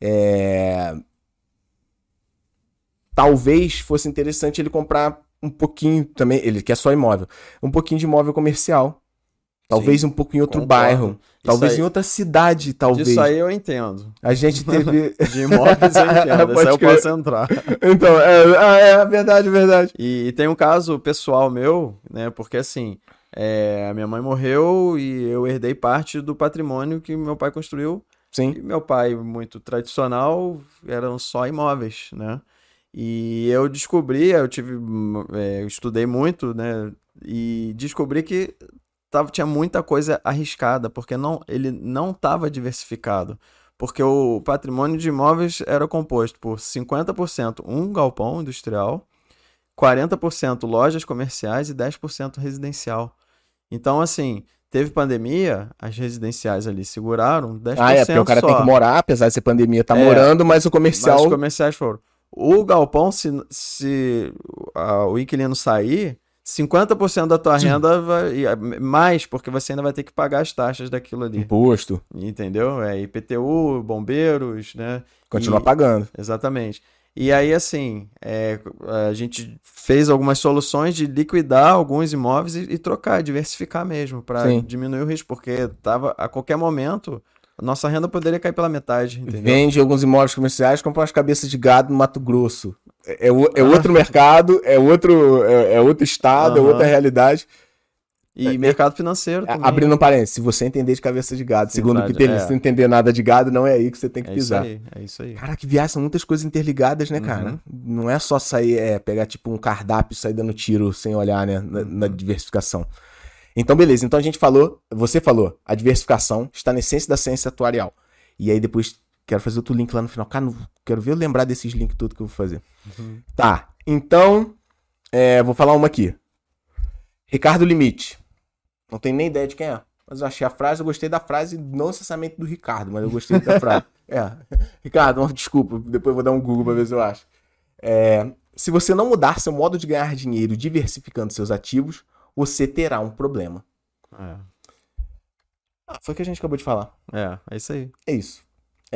É, Talvez fosse interessante ele comprar um pouquinho também. Ele quer só imóvel. Um pouquinho de imóvel comercial. Talvez um pouco em outro concordo. bairro. Isso Talvez aí- em outra cidade, talvez. Disso aí eu entendo. A gente teve. De imóveis eu entendo. Isso aí eu posso entrar. então, é, é, é verdade, verdade. E, tem um caso pessoal meu, né? Porque assim, é, a minha mãe morreu e eu herdei parte do patrimônio que meu pai construiu. Sim. E meu pai, muito tradicional, eram só imóveis, né? E eu descobri, eu tive, hum, é, eu estudei muito, né? E descobri que tava, tinha muita coisa arriscada, porque não, ele não estava diversificado. Porque o patrimônio de imóveis era composto por 50% um galpão industrial, 40% lojas comerciais e 10% residencial. Então, assim, teve pandemia, as residenciais ali seguraram 10% Ah, é, porque o cara só. tem que morar, apesar de ser pandemia, tá É, morando, mas o comercial. Mas os comerciais foram. O galpão, se, se ah, o inquilino sair, 50% da tua Sim. renda vai. Mais, porque você ainda vai ter que pagar as taxas daquilo ali. Imposto. Entendeu? É IPTU, bombeiros, né? Continua E- pagando. Exatamente. E aí, assim, é, a gente fez algumas soluções de liquidar alguns imóveis e, e trocar, diversificar mesmo, para diminuir o risco, porque tava, a qualquer momento, nossa renda poderia cair pela metade, entendeu? Vende alguns imóveis comerciais, compra umas cabeças de gado no Mato Grosso. É, é é Ah. outro mercado, é outro, é, é outro estado, é Aham. outra realidade. E mercado financeiro É, também. Abrindo um parênteses, se você entender de cabeça de gado, segundo o Peter, é. se não entender nada de gado, não é aí que você tem que É isso pisar. aí, é isso aí. Cara, que viagem, são muitas coisas interligadas, né, cara? Uhum. Não é só sair, é, pegar tipo um cardápio e sair dando tiro sem olhar, né, na, na Uhum. diversificação. Então, beleza. Então a gente falou, você falou, a diversificação está na essência da ciência atuarial. E aí depois quero fazer outro link lá no final. Cara, não- quero ver eu lembrar desses links tudo que eu vou fazer. Uhum. Tá, então, é, vou falar uma aqui. Ricardo Limite. Não tenho nem ideia de quem é. mas eu achei a frase, eu gostei da frase, não necessariamente do Ricardo, mas eu gostei da frase. É. Ricardo, desculpa, depois eu vou dar um Google pra ver se eu acho. É, se você não mudar seu modo de ganhar dinheiro diversificando seus ativos, você terá um problema. É, Ah, foi o que a gente acabou de falar. é, é isso aí. É isso.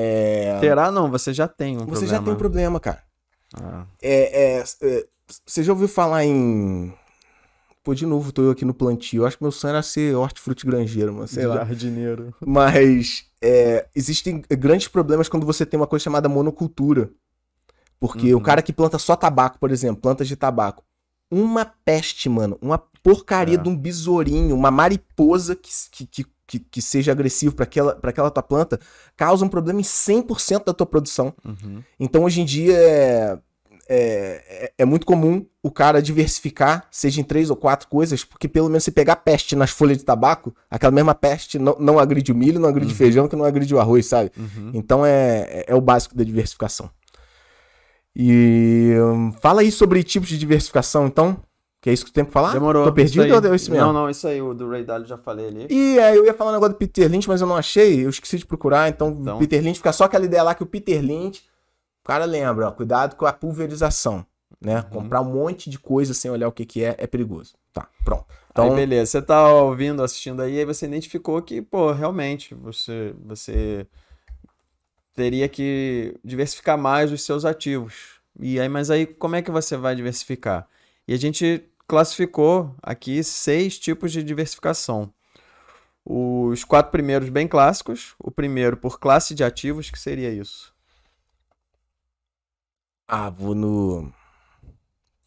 É, Terá não, você já tem um você problema. já tem um problema, cara. Ah, É, é, é, você já ouviu falar em. Pô, de novo, tô eu aqui no plantio. Eu acho que meu sonho era ser hortifruti granjeiro, mano. Sei lá. jardineiro. Mas é, existem grandes problemas quando você tem uma coisa chamada monocultura. Porque Uhum. o cara que planta só tabaco, por exemplo, plantas de tabaco. Uma peste, mano. Uma porcaria É. de um besourinho, uma mariposa que, que, que, que, que seja agressivo para aquela, pra aquela tua planta, causa um problema em 100% da tua produção. Uhum. Então, hoje em dia, é, é, é- é muito comum o cara diversificar, seja em três ou quatro coisas, porque pelo menos se pegar peste nas folhas de tabaco, aquela mesma peste não, não agride o milho, não agride o feijão, que não agride o arroz, sabe? Uhum. Então, é, é o básico da diversificação. E hum, fala aí sobre tipos de diversificação, então. Que é isso que tu tem pra falar? Demorou. Tô perdido ou deu isso mesmo? Não, não, isso aí, o do Ray Dalio já falei ali. E aí eu ia falar um negócio do Peter Lynch, mas eu não achei, eu esqueci de procurar, então, Então. Peter Lynch fica só aquela ideia lá que o Peter Lynch, o cara lembra, ó, cuidado com a pulverização, né? Uhum. Comprar um monte de coisa sem olhar o que que é, é perigoso. Tá, pronto. Então, Aí, beleza. Você tá ouvindo, assistindo aí, aí você identificou que, pô, realmente, você, você teria que diversificar mais os seus ativos. E aí, mas aí, como é que você vai diversificar? E a gente classificou aqui seis tipos de diversificação. Os quatro primeiros bem clássicos. O primeiro por classe de ativos, que seria isso? ah, vou no...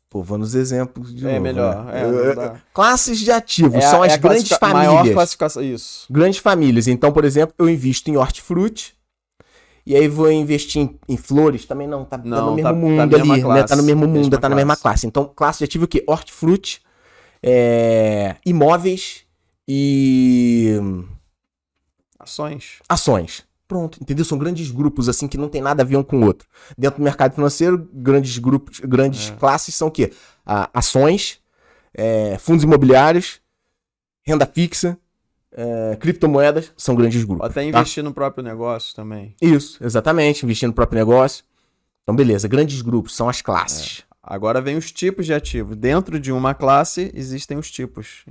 Pô, vou nos exemplos de é novo, melhor. né? é. Classes de ativos, É são é as a grandes classifica- Maior famílias. classificação. Isso. Grandes famílias. Então, por exemplo, eu invisto em hortifruti. E aí vou investir em, em flores. Também não, tá, tá Não, no mesmo tá- tá mundo mesma ali, né? Tá classe, no mesmo mundo, tá na mesma classe. classe. Então, classe de ativo o quê? Hortifruti, é, imóveis e Ações. ações. Pronto, entendeu? São grandes grupos, assim, que não tem nada a ver um com o outro. Dentro do mercado financeiro, grandes grupos, grandes É. classes são o quê? Ah, ações, é, fundos imobiliários, renda fixa, é, criptomoedas, são grandes grupos. até investir no próprio negócio também. Isso, exatamente. Investir no próprio negócio. Então, beleza. Grandes grupos são as classes. Agora vem os tipos de ativo. Dentro de uma classe existem os tipos.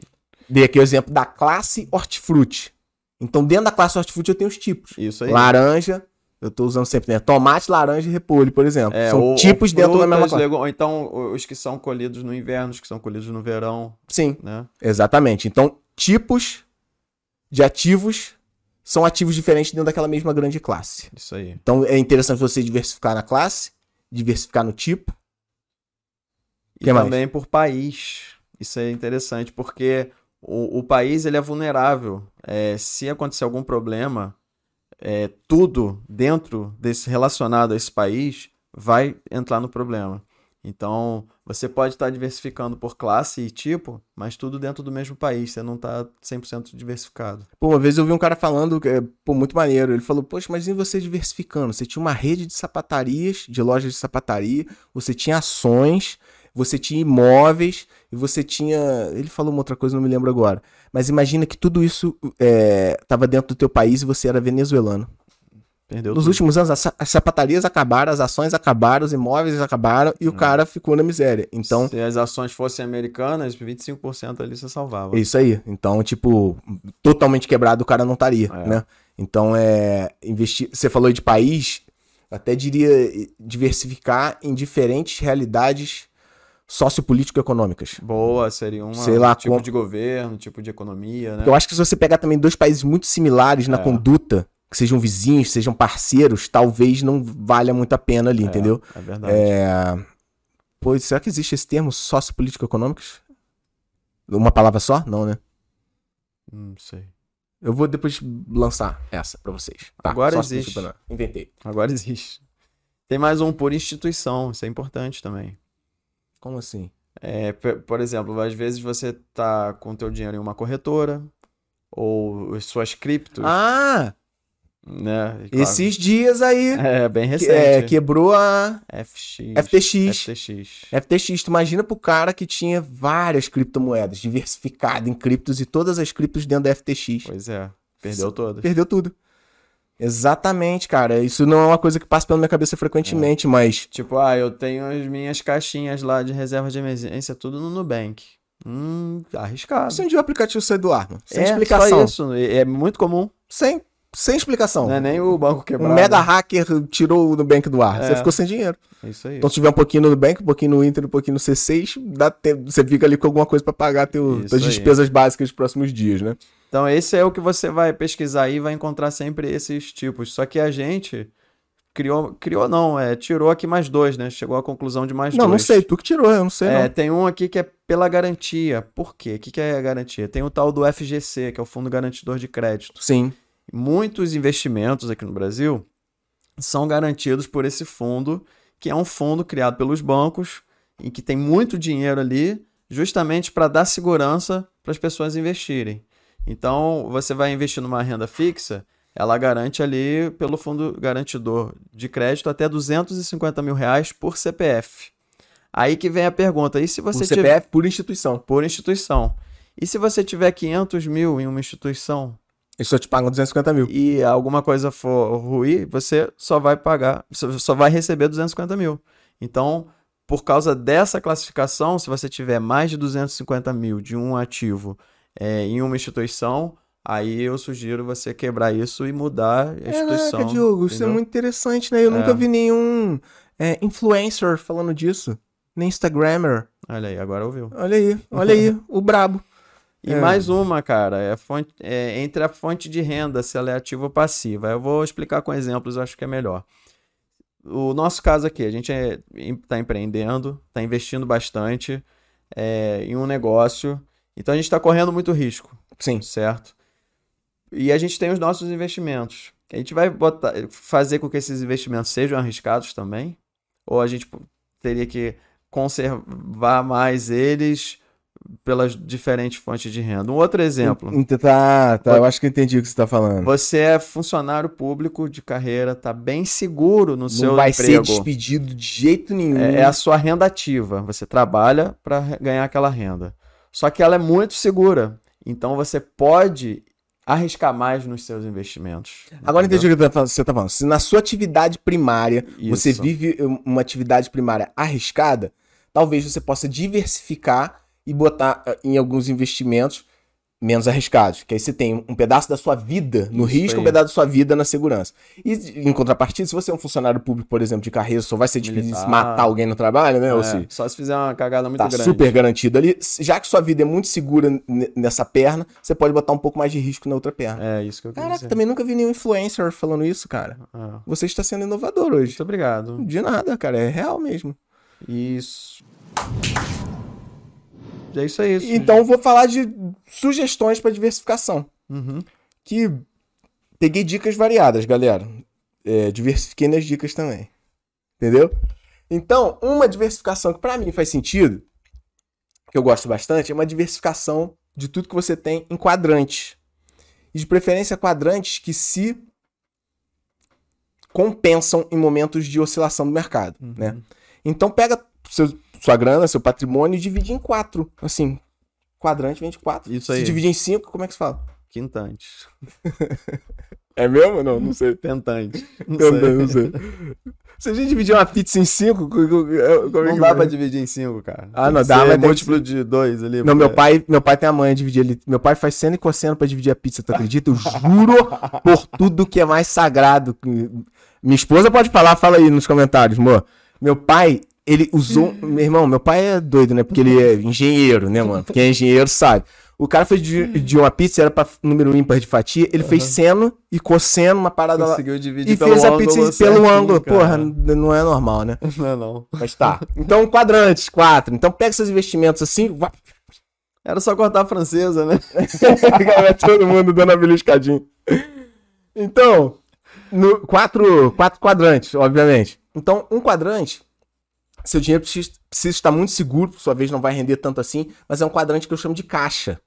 Dei aqui o exemplo da classe hortifruti. Então, dentro da classe hortifruti eu tenho os tipos. Isso aí. Laranja, eu tô usando sempre, né? Tomate, laranja e repolho, por exemplo. É, são ou- tipos ou dentro da mesma classe. Ou então os que são colhidos no inverno, os que são colhidos no verão, Sim, né? exatamente. Então, tipos de ativos são ativos diferentes dentro daquela mesma grande classe. Isso aí. Então, é interessante você diversificar na classe, diversificar no tipo. E Que mais? também por país. Isso é interessante, porque o, o país ele é vulnerável. É, se acontecer algum problema, é, tudo dentro desse relacionado a esse país vai entrar no problema. Então, você pode estar diversificando por classe e tipo, mas tudo dentro do mesmo país. Você não está 100% diversificado. Pô, uma vez eu vi um cara falando, é, pô, muito maneiro. Ele falou, poxa, mas e você diversificando? Você tinha uma rede de sapatarias, de lojas de sapataria, você tinha ações, você tinha imóveis, e você tinha. Ele falou uma outra coisa, não me lembro agora. Mas imagina que tudo isso estava dentro do teu país e você era venezuelano. Perdeu Nos tudo. últimos anos, as as sapatarias acabaram, as ações acabaram, os imóveis acabaram e o cara ficou na miséria. Então, Se as ações fossem americanas, 25% ali você salvava. Isso aí. Então, tipo, totalmente quebrado o cara não estaria, É. né? Então, é. Investir. Você falou de país, até diria diversificar em diferentes realidades sociopolítico-econômicas. Boa, seria um Sei lá tipo como- de governo, tipo de economia, né? Eu acho que se você pegar também dois países muito similares na É. conduta, que sejam vizinhos, sejam parceiros, talvez não valha muito a pena ali, entendeu? É verdade. É. Pô, será que existe esse termo sociopolítico-econômicos? Uma palavra só? Não, né? Não sei. Eu vou depois lançar essa pra vocês. Tá, Agora existe. Inventei. Agora existe. Tem mais um por instituição, isso é importante também. Como assim? É, por exemplo, às vezes você tá com teu dinheiro em uma corretora, ou as suas criptos. Ah! Né? Claro, Esses dias aí, É, bem recente. é, quebrou a FX. FTX. FTX. FTX. Tu imagina pro cara que tinha várias criptomoedas, diversificado em criptos e todas as criptos dentro da FTX. Pois é. Perdeu todas. Perdeu tudo. Exatamente, cara. Isso não é uma coisa que passa pela minha cabeça frequentemente, mas Tipo, ah, eu tenho as minhas caixinhas lá de reserva de emergência, tudo no Nubank. Hum, arriscado. se dia o aplicativo sair do ar, mano, sem é, explicação. Só isso. É é muito comum. Sem, sem explicação. Não é nem o banco Um quebrado. mega hacker tirou o Nubank do ar. Você É. ficou sem dinheiro. É isso aí. Então, se tiver um pouquinho no Nubank, um pouquinho no Inter, um pouquinho no C6, dá tempo, você fica ali com alguma coisa pra pagar teu, aí. despesas básicas dos próximos dias, né? Então, esse é o que você vai pesquisar aí e vai encontrar sempre esses tipos. Só que a gente criou, criou não, é, tirou aqui mais dois, né? Chegou à conclusão de mais não, dois. não sei. Tu que tirou, eu não sei, É, não. tem um aqui que é pela garantia. Por quê? O que, que é a garantia? Tem o tal do FGC, que é o Fundo Garantidor de Crédito. Sim. Muitos investimentos aqui no Brasil são garantidos por esse fundo, que é um fundo criado pelos bancos, em que tem muito dinheiro ali, justamente para dar segurança para as pessoas investirem. Então, você vai investir numa renda fixa, ela garante ali, pelo fundo garantidor de crédito, até 250 mil reais por CPF. Aí que vem a pergunta, e se Por você CPF, tiver por instituição. por instituição? E se você tiver 500 mil em uma instituição, Eles só te pagam 250 mil. e alguma coisa for ruim, você só vai pagar, você só vai receber 250 mil. Então, por causa dessa classificação, se você tiver mais de 250 mil de um ativo é, em uma instituição, aí eu sugiro você quebrar isso e mudar a instituição. Caraca, Diogo, isso é entendeu? muito interessante, né? Eu É. nunca vi nenhum é, influencer falando disso. Nem Instagrammer. Olha aí, agora ouviu. Olha aí, olha aí, o brabo. E É. mais uma, cara, é, fonte, é entre a fonte de renda, se ela é ativa ou passiva. Eu vou explicar com exemplos, acho que é melhor. O nosso caso aqui, a gente está empreendendo, está investindo bastante é, em um negócio, então a gente está correndo muito risco, Sim. certo? E a gente tem os nossos investimentos. A gente vai botar, fazer com que esses investimentos sejam arriscados também? Ou a gente teria que conservar mais eles pelas diferentes fontes de renda? Um outro exemplo. Tá, tá, eu acho que entendi o que você tá falando. Você é funcionário público de carreira, tá bem seguro no seu Não vai emprego. ser despedido de jeito nenhum. É, é a sua renda ativa. Você trabalha para ganhar aquela renda. Só que ela é muito segura. Então você pode arriscar mais nos seus investimentos. Agora entendeu? entendi o que você tá falando. Se na sua atividade primária você Isso. vive uma atividade primária arriscada, talvez você possa diversificar e botar ah, em alguns investimentos menos arriscados. Que aí você tem um pedaço da sua vida no Isso risco, um aí. pedaço da sua vida na segurança. E em contrapartida, se você é um funcionário público, por exemplo, de carreira, só vai ser difícil Militar. matar alguém no trabalho, né? Ou É, se só se fizer uma cagada muito tá grande. super garantido ali. Já que sua vida é muito segura nessa perna, você pode botar um pouco mais de risco na outra perna. É isso que eu Caraca, dizer. também nunca vi nenhum influencer falando isso, cara. Ah, Você está sendo inovador hoje. muito obrigado. De nada, cara. É real mesmo. Isso. É isso aí. isso. Então, vou falar de sugestões para diversificação. Uhum. Que peguei dicas variadas, galera. É, diversifiquei nas dicas também. Entendeu? Então, uma diversificação que para mim faz sentido, que eu gosto bastante, é uma diversificação de tudo que você tem em quadrantes. E de preferência quadrantes que se compensam em momentos de oscilação do mercado, né? Então pega seu- sua grana, seu patrimônio e divide em quatro. Assim, quadrante vende quatro. Isso Se aí. dividir em cinco, como é que se fala? Quintante. É mesmo? Não, não sei. Pentante. Não, Eu sei. não, não sei. Se a gente dividir uma pizza em cinco, co- co- co- como é Não dá pra dividir em cinco, cara. Ah, Tem não dá, mas tem que múltiplo de dois ali. Não, meu porque- pai, meu pai tem a manha de dividir ele. Meu pai faz seno e cosseno pra dividir a pizza, tu acredita? Eu juro por tudo que é mais sagrado. Minha esposa pode falar, fala aí nos comentários, amor. Meu pai, ele usou. Meu irmão, meu pai é doido, né? Porque ele é engenheiro, né, mano? Porque é engenheiro, sabe? O cara foi de, de uma pizza, era pra número ímpar de fatia. Ele fez seno e cosseno, uma parada lá. Conseguiu dividir E pelo fez a ângulo pizza pelo ângulo. cara. Porra, não é normal, né? Não é não. Mas tá. Então, quadrantes, quatro. Então, pega seus investimentos assim. Era só cortar a francesa, né? Todo mundo dando a beliscadinha. Então, no, quatro, quatro quadrantes, obviamente. Então, um quadrante, seu dinheiro precisa, precisa estar muito seguro, por sua vez não vai render tanto assim, mas é um quadrante que eu chamo de caixa.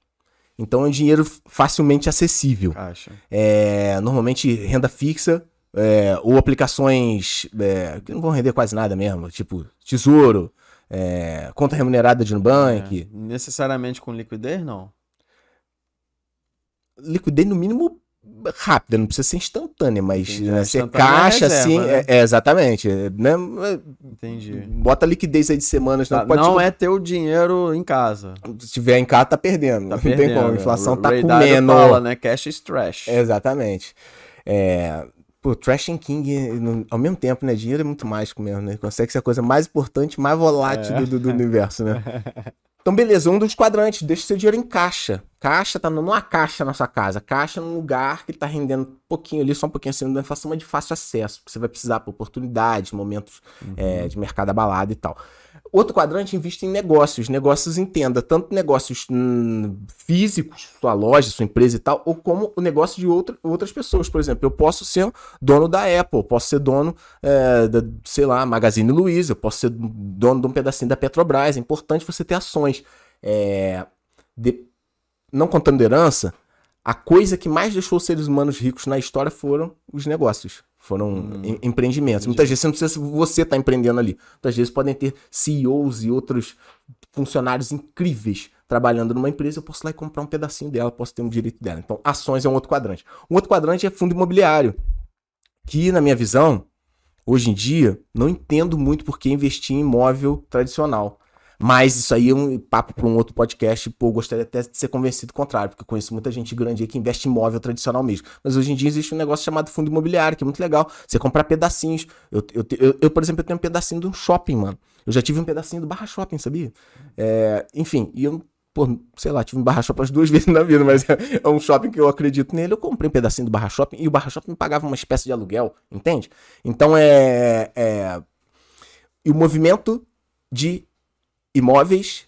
Então é um dinheiro facilmente acessível. Caixa. É, normalmente renda fixa é, ou aplicações é, que não vão render quase nada mesmo, tipo tesouro, é, conta remunerada de Nubank. É, necessariamente com liquidez, não. Liquidez no mínimo rápida, não precisa ser instantânea, mas Entendi. né, você Instantânea é caixa reserva, assim, né? é, é, exatamente, né? Entendi. Bota liquidez aí de semanas, não, Tá, pode não tipo, é ter o dinheiro em casa. se tiver em casa tá perdendo, Tá não perdendo. tem como, a inflação tá Ray Dalio comendo. fala, né? Cash is trash. Exatamente. É, pô, Trash and King, ao mesmo tempo, né? Dinheiro é muito mágico mesmo, né? Consegue ser a coisa mais importante, mais volátil É. do, do- do universo, né? Então, beleza, um dos quadrantes, deixa seu dinheiro em caixa. Caixa tá numa caixa na sua casa. Caixa num lugar que tá rendendo um pouquinho ali, só um pouquinho acima da inflação, mas de fácil acesso. Porque você vai precisar para oportunidades, momentos é, de mercado abalado e tal. Outro quadrante investe em negócios. Negócios entenda, tanto negócios hum, físicos, sua loja, sua empresa e tal, ou como o negócio de outra, outras pessoas. Por exemplo, eu posso ser dono da Apple, posso ser dono é, da, sei lá, Magazine Luiza, eu posso ser dono de um pedacinho da Petrobras. É importante você ter ações. É, de- não contando herança, a coisa que mais deixou os seres humanos ricos na história foram os negócios. Foram em- empreendimentos. Muitas vezes você não precisa se você está empreendendo ali. Muitas vezes podem ter CEOs e outros funcionários incríveis trabalhando numa empresa. Eu posso ir lá e comprar um pedacinho dela, posso ter um direito dela. Então, ações é um outro quadrante. Um outro quadrante é fundo imobiliário. Que, na minha visão, hoje em dia, não entendo muito por que investir em imóvel tradicional. Mas isso aí é um papo para um outro podcast. Pô, gostaria até de ser convencido do contrário, porque eu conheço muita gente grande aí que investe em imóvel tradicional mesmo. Mas hoje em dia existe um negócio chamado fundo imobiliário, que é muito legal. Você comprar pedacinhos. Eu, eu, eu, eu, por exemplo, eu tenho um pedacinho de um shopping, mano. Eu já tive um pedacinho do Barra Shopping, sabia? É, enfim, e eu, pô, sei lá, tive um Barra Shopping as duas vezes na vida, mas é, é um shopping que eu acredito nele. Eu comprei um pedacinho do Barra Shopping e o Barra Shopping me pagava uma espécie de aluguel, entende? Então é. é e o movimento de imóveis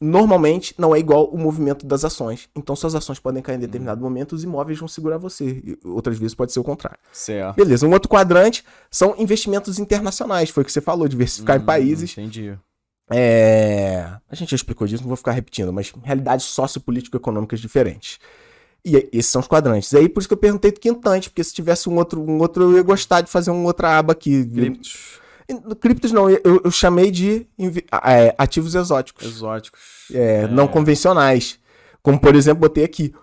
normalmente não é igual o movimento das ações. Então suas ações podem cair em determinado momento, os imóveis vão segurar você. E outras vezes pode ser o contrário. Certo. Beleza, um outro quadrante são investimentos internacionais. Foi o que você falou, diversificar em Hum, países. Entendi. É, A gente já explicou disso, não vou ficar repetindo, mas realidades sociopolítico-econômicas diferentes. E esses são os quadrantes. E aí, por isso que eu perguntei do quintante, porque se tivesse um outro, um outro, eu ia gostar de fazer uma outra aba aqui. Criptos Criptos não, eu, eu chamei de é, ativos exóticos. exóticos. É, não convencionais. Como, por exemplo, botei aqui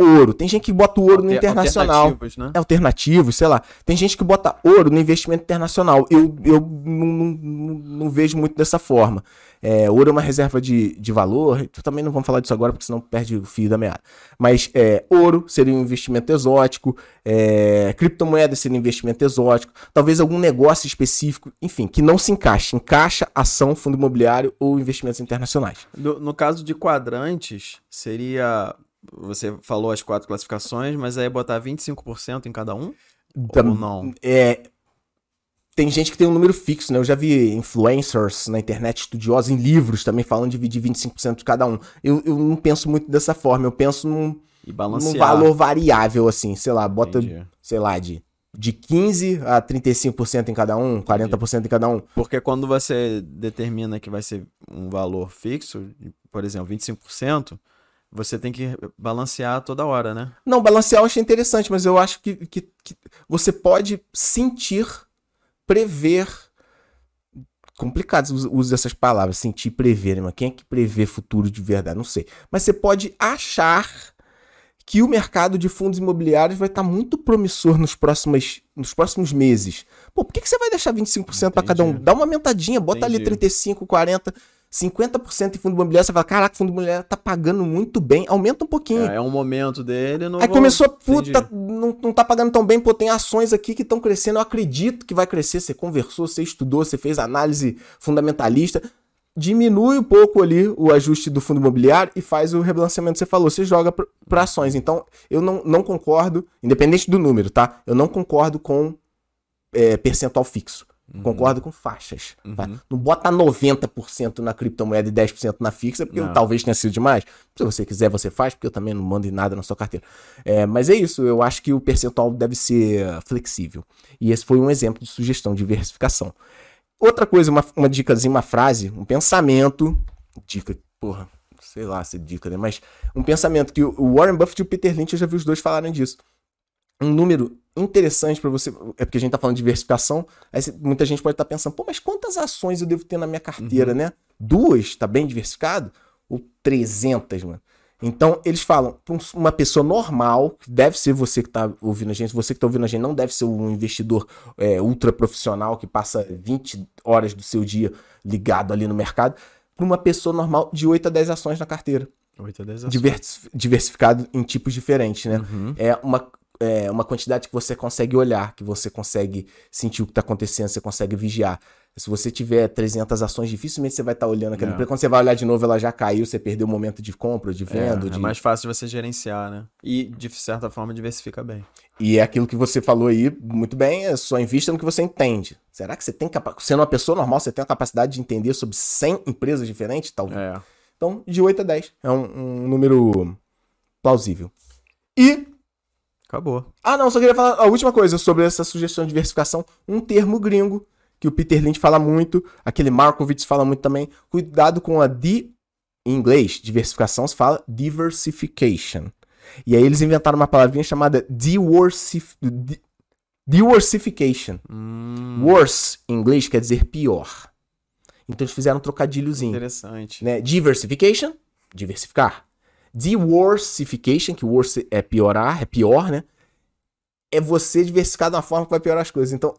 ouro. Tem gente que bota ouro no Alter- internacional. alternativos, né? É alternativos, sei lá. Tem gente que bota ouro no investimento internacional. Eu, eu não, não- não- vejo muito dessa forma. É, ouro é uma reserva de, de valor. Também não vamos falar disso agora, porque senão perde o fio da meada. Mas é, ouro seria um investimento exótico. É, criptomoedas seria um investimento exótico. Talvez algum negócio específico. Enfim, que não se encaixe. Encaixa ação, fundo imobiliário ou investimentos internacionais. No, no caso de quadrantes, seria. Você falou as quatro classificações, mas aí é botar 25% em cada um? Tam- Ou não? É, tem gente que tem um número fixo, né? Eu já vi influencers na internet, estudiosos em livros também falando de dividir 25% de cada um. Eu, eu não penso muito dessa forma, eu penso num, E num valor variável, assim, sei lá, bota, Entendi. sei lá, de, de 15% a 35% em cada um, 40% em cada um. Porque quando você determina que vai ser um valor fixo, por exemplo, 25%, você tem que balancear toda hora, né? Não, balancear eu achei interessante, mas eu acho que, que, que você pode sentir, prever. Complicado uso dessas palavras, sentir, prever, né? Mas quem é que prevê futuro de verdade? Não sei. Mas você pode achar que o mercado de fundos imobiliários vai estar muito promissor nos próximos, nos próximos meses. Pô, por que, que você vai deixar 25% para cada um? Dá uma aumentadinha, bota ali Entendi. 35, 40, 50% em fundo imobiliário. Você fala, caraca, fundo imobiliário tá pagando muito bem, aumenta um pouquinho. É, é um momento dele. Não Aí vou- começou, puta, não, não tá pagando tão bem, pô, tem ações aqui que estão crescendo, eu acredito que vai crescer. Você conversou, você estudou, você fez análise fundamentalista. Diminui um pouco ali o ajuste do fundo imobiliário e faz o rebalanceamento que você falou, você joga para ações. Então, eu não, não concordo, independente do número, tá? Eu não concordo com é, percentual fixo. Concordo com faixas. tá? Uhum. Não bota 90% na criptomoeda e 10% na fixa, porque Não. talvez tenha sido demais. Se você quiser, você faz, porque eu também não mando em nada na sua carteira. É, mas é isso, eu acho que o percentual deve ser flexível. E esse foi um exemplo de sugestão de diversificação. Outra coisa, uma, uma dicasinha, uma frase, um pensamento. Dica, porra, sei lá se é dica, né? Mas um pensamento que o Warren Buffett e o Peter Lynch, eu já vi os dois falarem disso. Um número interessante para você, é porque a gente tá falando de diversificação, aí muita gente pode estar pensando, pô, mas quantas ações eu devo ter na minha carteira, né? Duas, tá bem diversificado? Ou 300, mano? Então, eles falam, pra um- uma pessoa normal, deve ser você que tá ouvindo a gente, você que tá ouvindo a gente não deve ser um investidor é, ultra profissional que passa 20 horas do seu dia ligado ali no mercado, para uma pessoa normal de 8 a 10 ações na carteira, 8 a 10 ações. divers- diversificado em tipos diferentes, né? Uhum. É uma, é uma quantidade que você consegue olhar, que você consegue sentir o que está acontecendo, você consegue vigiar. Se você tiver 300 ações, dificilmente você vai estar olhando aquela É. empresa. Quando você vai olhar de novo, ela já caiu, você perdeu o momento de compra, de venda. É, de... é mais fácil de você gerenciar, né? E, de certa forma, diversifica bem. E é aquilo que você falou aí, muito bem, é só invista no que você entende. Será que você tem capacidade? Sendo uma pessoa normal, você tem a capacidade de entender sobre 100 empresas diferentes? Talvez. É. Então, de 8 a 10. É um, um número plausível. E Acabou. Ah, não, só queria falar a última coisa sobre essa sugestão de diversificação. Um termo gringo que o Peter Lynch fala muito, aquele Markowitz fala muito também. Cuidado com a di... Em inglês, diversificação se fala diversification. E aí eles inventaram uma palavrinha chamada diversif... di- diversification. Hum, Worse, em inglês, quer dizer pior. Então eles fizeram um trocadilhozinho interessante. né? Diversification, diversificar. Diversification, que worse é piorar, é pior, né? É você diversificar de uma forma que vai piorar as coisas. Então,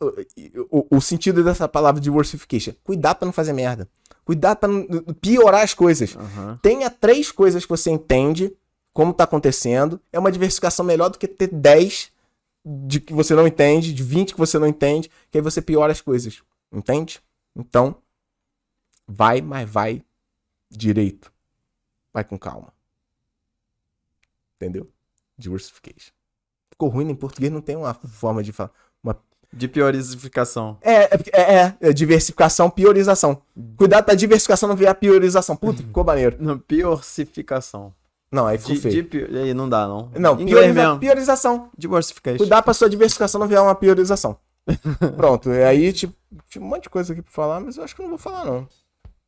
o, o- o sentido dessa palavra diversification, cuidar pra não fazer merda. Cuidar pra não piorar as coisas. Aham. Tenha três coisas que você entende como tá acontecendo. É uma diversificação melhor do que ter 10 de que você não entende, de 20 que você não entende, que aí você piora as coisas. Entende? Então, vai, mas vai direito. Vai com calma. Entendeu? Diversification. Ficou ruim em português, não tem uma forma de falar. De piorificação. É, é, é, é, é diversificação, priorização. Cuidado pra diversificação não virar priorização. Puta, ficou maneiro. Não, piorcificação. Não, aí ficou De, feio. de aí não dá, não. Não, Inglês prioriza- mesmo. priorização. Diversification. Cuidar pra sua diversificação não virar uma priorização. Pronto, e aí, tipo, tinha um monte de coisa aqui pra falar, mas eu acho que eu não vou falar, não.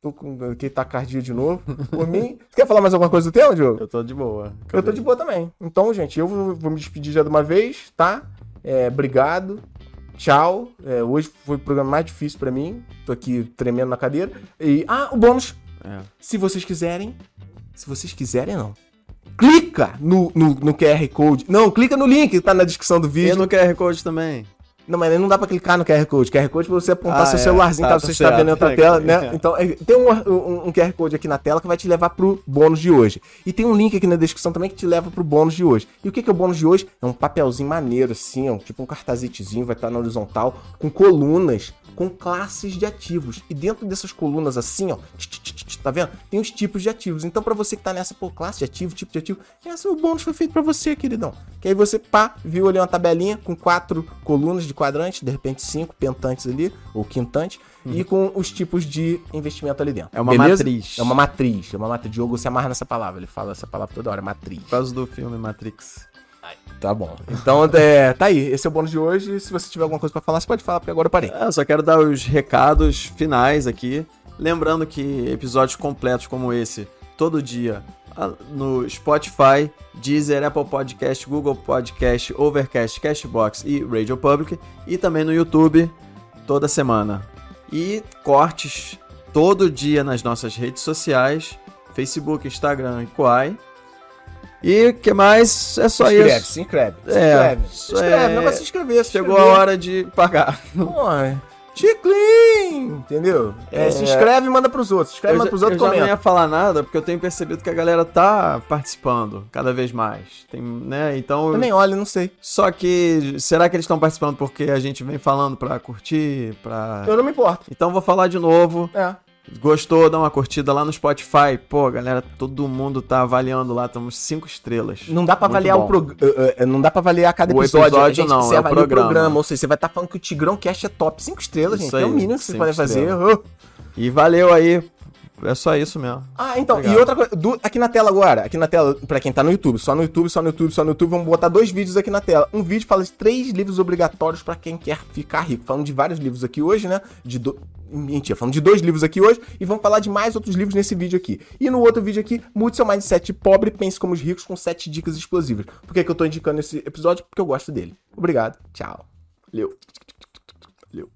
Tô com aqui tacardia de novo. Por mim. Você quer falar mais alguma coisa do tema, Diogo? Eu tô de boa. Eu tô de boa também. Então, gente, eu vou, vou me despedir já de uma vez, tá? É, obrigado. Tchau. É, hoje foi o programa mais difícil pra mim. Tô aqui tremendo na cadeira. E. Ah, o bônus. É. Se vocês quiserem. Se vocês quiserem, não. Clica no, no, no QR Code. Não, clica no link que tá na descrição do E vídeo. no QR Code também. Não, mas não dá pra clicar no QR Code. QR Code é pra você apontar Ah, seu é. celularzinho, Tá, caso tá você esteja certo. vendo em outra É, tela, né? Então, é, tem um, um- um QR Code aqui na tela que vai te levar pro bônus de hoje. E tem um link aqui na descrição também que te leva pro bônus de hoje. E o que que é o bônus de hoje? É um papelzinho maneiro, assim, ó, tipo um cartazetezinho, vai estar na horizontal, com colunas, com classes de ativos. E dentro dessas colunas, assim, ó, tá vendo? Tem os tipos de ativos. Então, pra você que tá nessa, pô, classe de ativo, tipo de ativo, esse o bônus foi feito pra você, queridão. Que aí você, pá, viu ali uma tabelinha com quatro colunas de quadrante, de repente cinco pentantes ali, ou quintantes, e com os tipos de investimento ali dentro. É uma matriz. É uma matriz. É uma matriz. Diogo se amarra nessa palavra. Ele fala essa palavra toda hora, matriz. Por causa do filme Matrix. Tá bom. Então, é, tá aí. Esse é o bônus de hoje. Se você tiver alguma coisa pra falar, você pode falar, porque agora eu parei. É, eu só quero dar os recados finais aqui. Lembrando que episódios completos como esse, todo dia, no Spotify, Deezer, Apple Podcast, Google Podcast, Overcast, Cashbox e Radio Public. E também no YouTube, toda semana. E cortes todo dia nas nossas redes sociais, Facebook, Instagram e Quai. E que mais? É só se inscreve, isso. se inscreve. Se É, inscreve. Se isso inscreve. é- Não vai se inscrever. se Chegou a inscrever. hora de pagar. Porra. Chiclin! Entendeu? É, se É. inscreve e manda pros outros. Se inscreve e Eu, manda pros eu outros já e não comenta. ia falar nada, porque eu tenho percebido que a galera tá participando cada vez mais. Tem, né? Então. Eu nem olho, não sei. Só que. Será que eles estão participando porque a gente vem falando pra curtir? Pra... Eu não me importo. Então vou falar de novo. É. Gostou? Dá uma curtida lá no Spotify. Pô, galera, todo mundo tá avaliando lá. Estamos cinco estrelas. Não dá pra Muito avaliar bom. o programa. Não dá pra avaliar cada O episódio. episódio gente, não, você é o avalia programa. Ou seja, você vai estar falando que o Tigrão Cast é top 5 estrelas, Isso gente. é o aí, mínimo que vocês cinco podem fazer. Oh. E valeu aí É só isso mesmo. Ah, então, e outra coisa, do- aqui na tela agora, aqui na tela, pra quem tá no YouTube, só no YouTube, só no YouTube, só no YouTube, vamos botar dois vídeos aqui na tela. Um vídeo fala de três livros obrigatórios pra quem quer ficar rico. Falando de vários livros aqui hoje, né? De do... Mentira, falando de dois livros aqui hoje e vamos falar de mais outros livros nesse vídeo aqui. E no outro vídeo aqui, mude seu mindset pobre, pense como os ricos com sete dicas explosivas. Por que, que eu tô indicando esse episódio? Porque eu gosto dele. Obrigado, tchau. Valeu. Valeu.